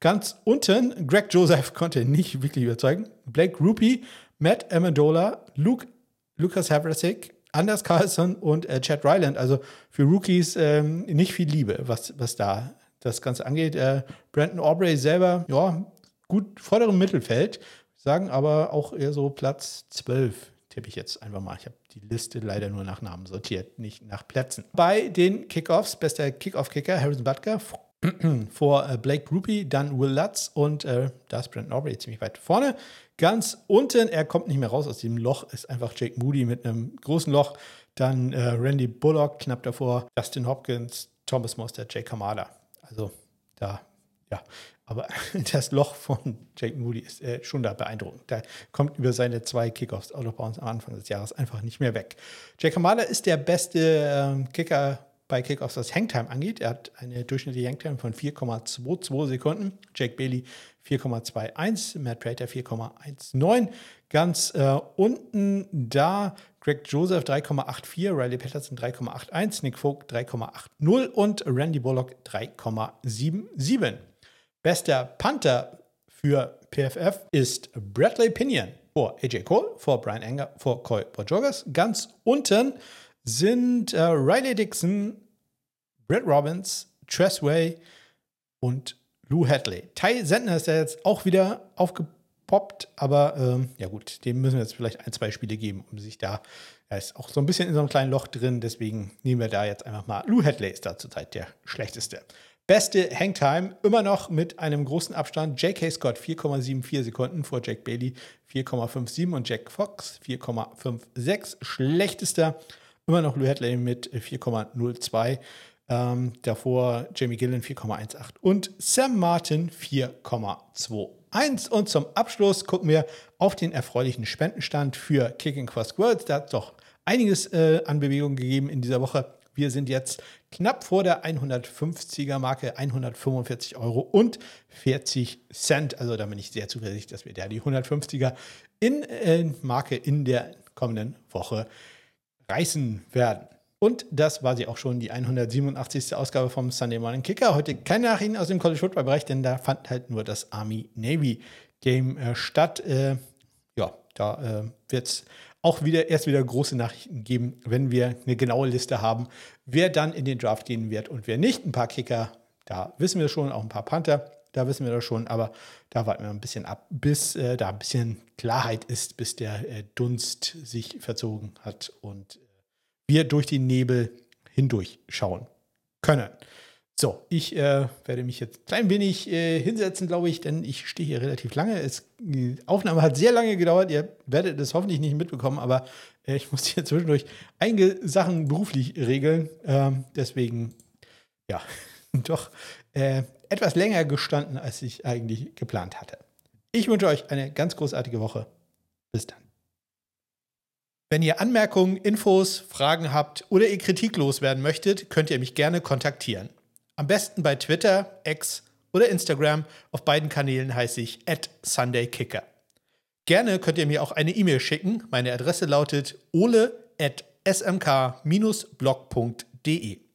Ganz unten, Greg Joseph konnte nicht wirklich überzeugen. Blake Rupie, Matt Amendola, Luke, Lucas Havrasik, Anders Carlson und äh, Chad Ryland. Also für Rookies ähm, nicht viel Liebe, was, was da das Ganze angeht. Äh, Brandon Aubrey selber, ja, gut vorderem Mittelfeld, sagen aber auch eher so Platz 12, tippe ich jetzt einfach mal. Ich habe die Liste leider nur nach Namen sortiert, nicht nach Plätzen. Bei den Kickoffs, bester Kickoff-Kicker Harrison Butker, vor äh, Blake Rupie, dann Will Lutz und äh, da ist Brandon Aubrey ziemlich weit vorne. Ganz unten, er kommt nicht mehr raus aus dem Loch, ist einfach Jake Moody mit einem großen Loch. Dann äh, Randy Bullock knapp davor, Dustin Hopkins, Thomas Monster, Jake Kamada. Also da, ja, aber das Loch von Jake Moody ist äh, schon da beeindruckend. Der kommt über seine zwei Kickoffs out of bounds am Anfang des Jahres einfach nicht mehr weg. Jake Kamada ist der beste äh, Kicker bei Kickoffs, was Hangtime angeht. Er hat eine durchschnittliche Hangtime von 4,22 Sekunden. Jake Bailey 4,21, Matt Prater 4,19. Ganz äh, unten da Greg Joseph 3,84, Riley Patterson 3,81, Nick Vogt 3,80 und Randy Bullock 3,77. Bester Panther für PFF ist Bradley Pinion vor AJ Cole, vor Brian Enger, vor Coy Bojogas. Ganz unten sind äh, Riley Dixon, Brett Robbins, Tressway und Lou Hadley. Ty Sentner ist ja jetzt auch wieder aufgepoppt, aber ähm, ja gut, dem müssen wir jetzt vielleicht ein, zwei Spiele geben, um sich da, er ist auch so ein bisschen in so einem kleinen Loch drin, deswegen nehmen wir da jetzt einfach mal, Lou Hadley ist da zurzeit der schlechteste. Beste Hangtime immer noch mit einem großen Abstand. J.K. Scott 4,74 Sekunden vor Jack Bailey 4,57 und Jack Fox 4,56. Schlechtester Immer noch Lou Hadley mit 4,02. Ähm, davor Jamie Gillen 4,18 und Sam Martin 4,21. Und zum Abschluss gucken wir auf den erfreulichen Spendenstand für Kicking Cross Worlds. Da hat es doch einiges äh, an Bewegung gegeben in dieser Woche. Wir sind jetzt knapp vor der 150er Marke, 145 Euro und 40 Cent. Also da bin ich sehr zuversichtlich, dass wir da die 150er in äh, Marke in der kommenden Woche reißen werden. Und das war sie auch schon, die 187. Ausgabe vom Sunday Morning Kicker. Heute keine Nachrichten aus dem College Football Bereich, denn da fand halt nur das Army-Navy Game äh, statt. Äh, ja, da äh, wird es auch wieder erst wieder große Nachrichten geben, wenn wir eine genaue Liste haben, wer dann in den Draft gehen wird und wer nicht. Ein paar Kicker, da wissen wir schon, auch ein paar Panther, da wissen wir das schon, aber da warten wir ein bisschen ab, bis äh, da ein bisschen Klarheit ist, bis der äh, Dunst sich verzogen hat und wir durch den Nebel hindurch schauen können. So, ich äh, werde mich jetzt ein klein wenig äh, hinsetzen, glaube ich, denn ich stehe hier relativ lange. Es, die Aufnahme hat sehr lange gedauert. Ihr werdet es hoffentlich nicht mitbekommen, aber äh, ich muss hier zwischendurch einige Sachen beruflich regeln. Ähm, deswegen, ja, doch äh, etwas länger gestanden, als ich eigentlich geplant hatte. Ich wünsche euch eine ganz großartige Woche. Bis dann. Wenn ihr Anmerkungen, Infos, Fragen habt oder ihr Kritik loswerden möchtet, könnt ihr mich gerne kontaktieren. Am besten bei Twitter, X oder Instagram. Auf beiden Kanälen heiße ich SundayKicker. Gerne könnt ihr mir auch eine E-Mail schicken. Meine Adresse lautet ole.smk-blog.de.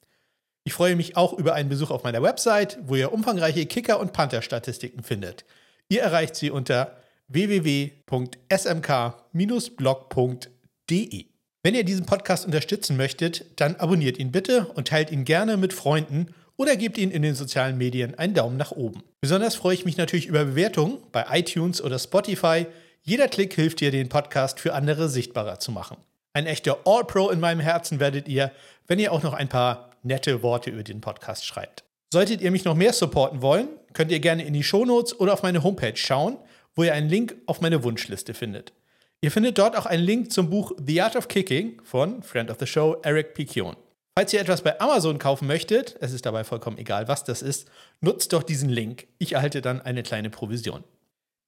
Ich freue mich auch über einen Besuch auf meiner Website, wo ihr umfangreiche Kicker- und Panther-Statistiken findet. Ihr erreicht sie unter www.smk-blog.de. Wenn ihr diesen Podcast unterstützen möchtet, dann abonniert ihn bitte und teilt ihn gerne mit Freunden oder gebt ihn in den sozialen Medien einen Daumen nach oben. Besonders freue ich mich natürlich über Bewertungen bei iTunes oder Spotify. Jeder Klick hilft dir, den Podcast für andere sichtbarer zu machen. Ein echter All-Pro in meinem Herzen werdet ihr, wenn ihr auch noch ein paar nette Worte über den Podcast schreibt. Solltet ihr mich noch mehr supporten wollen, könnt ihr gerne in die Shownotes oder auf meine Homepage schauen, wo ihr einen Link auf meine Wunschliste findet. Ihr findet dort auch einen Link zum Buch The Art of Kicking von Friend of the Show Eric Piquion. Falls ihr etwas bei Amazon kaufen möchtet, es ist dabei vollkommen egal, was das ist, nutzt doch diesen Link. Ich erhalte dann eine kleine Provision.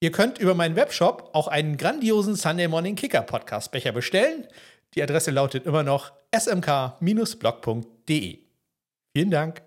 Ihr könnt über meinen Webshop auch einen grandiosen Sunday Morning Kicker Podcast Becher bestellen. Die Adresse lautet immer noch smk-blog.de. Vielen Dank.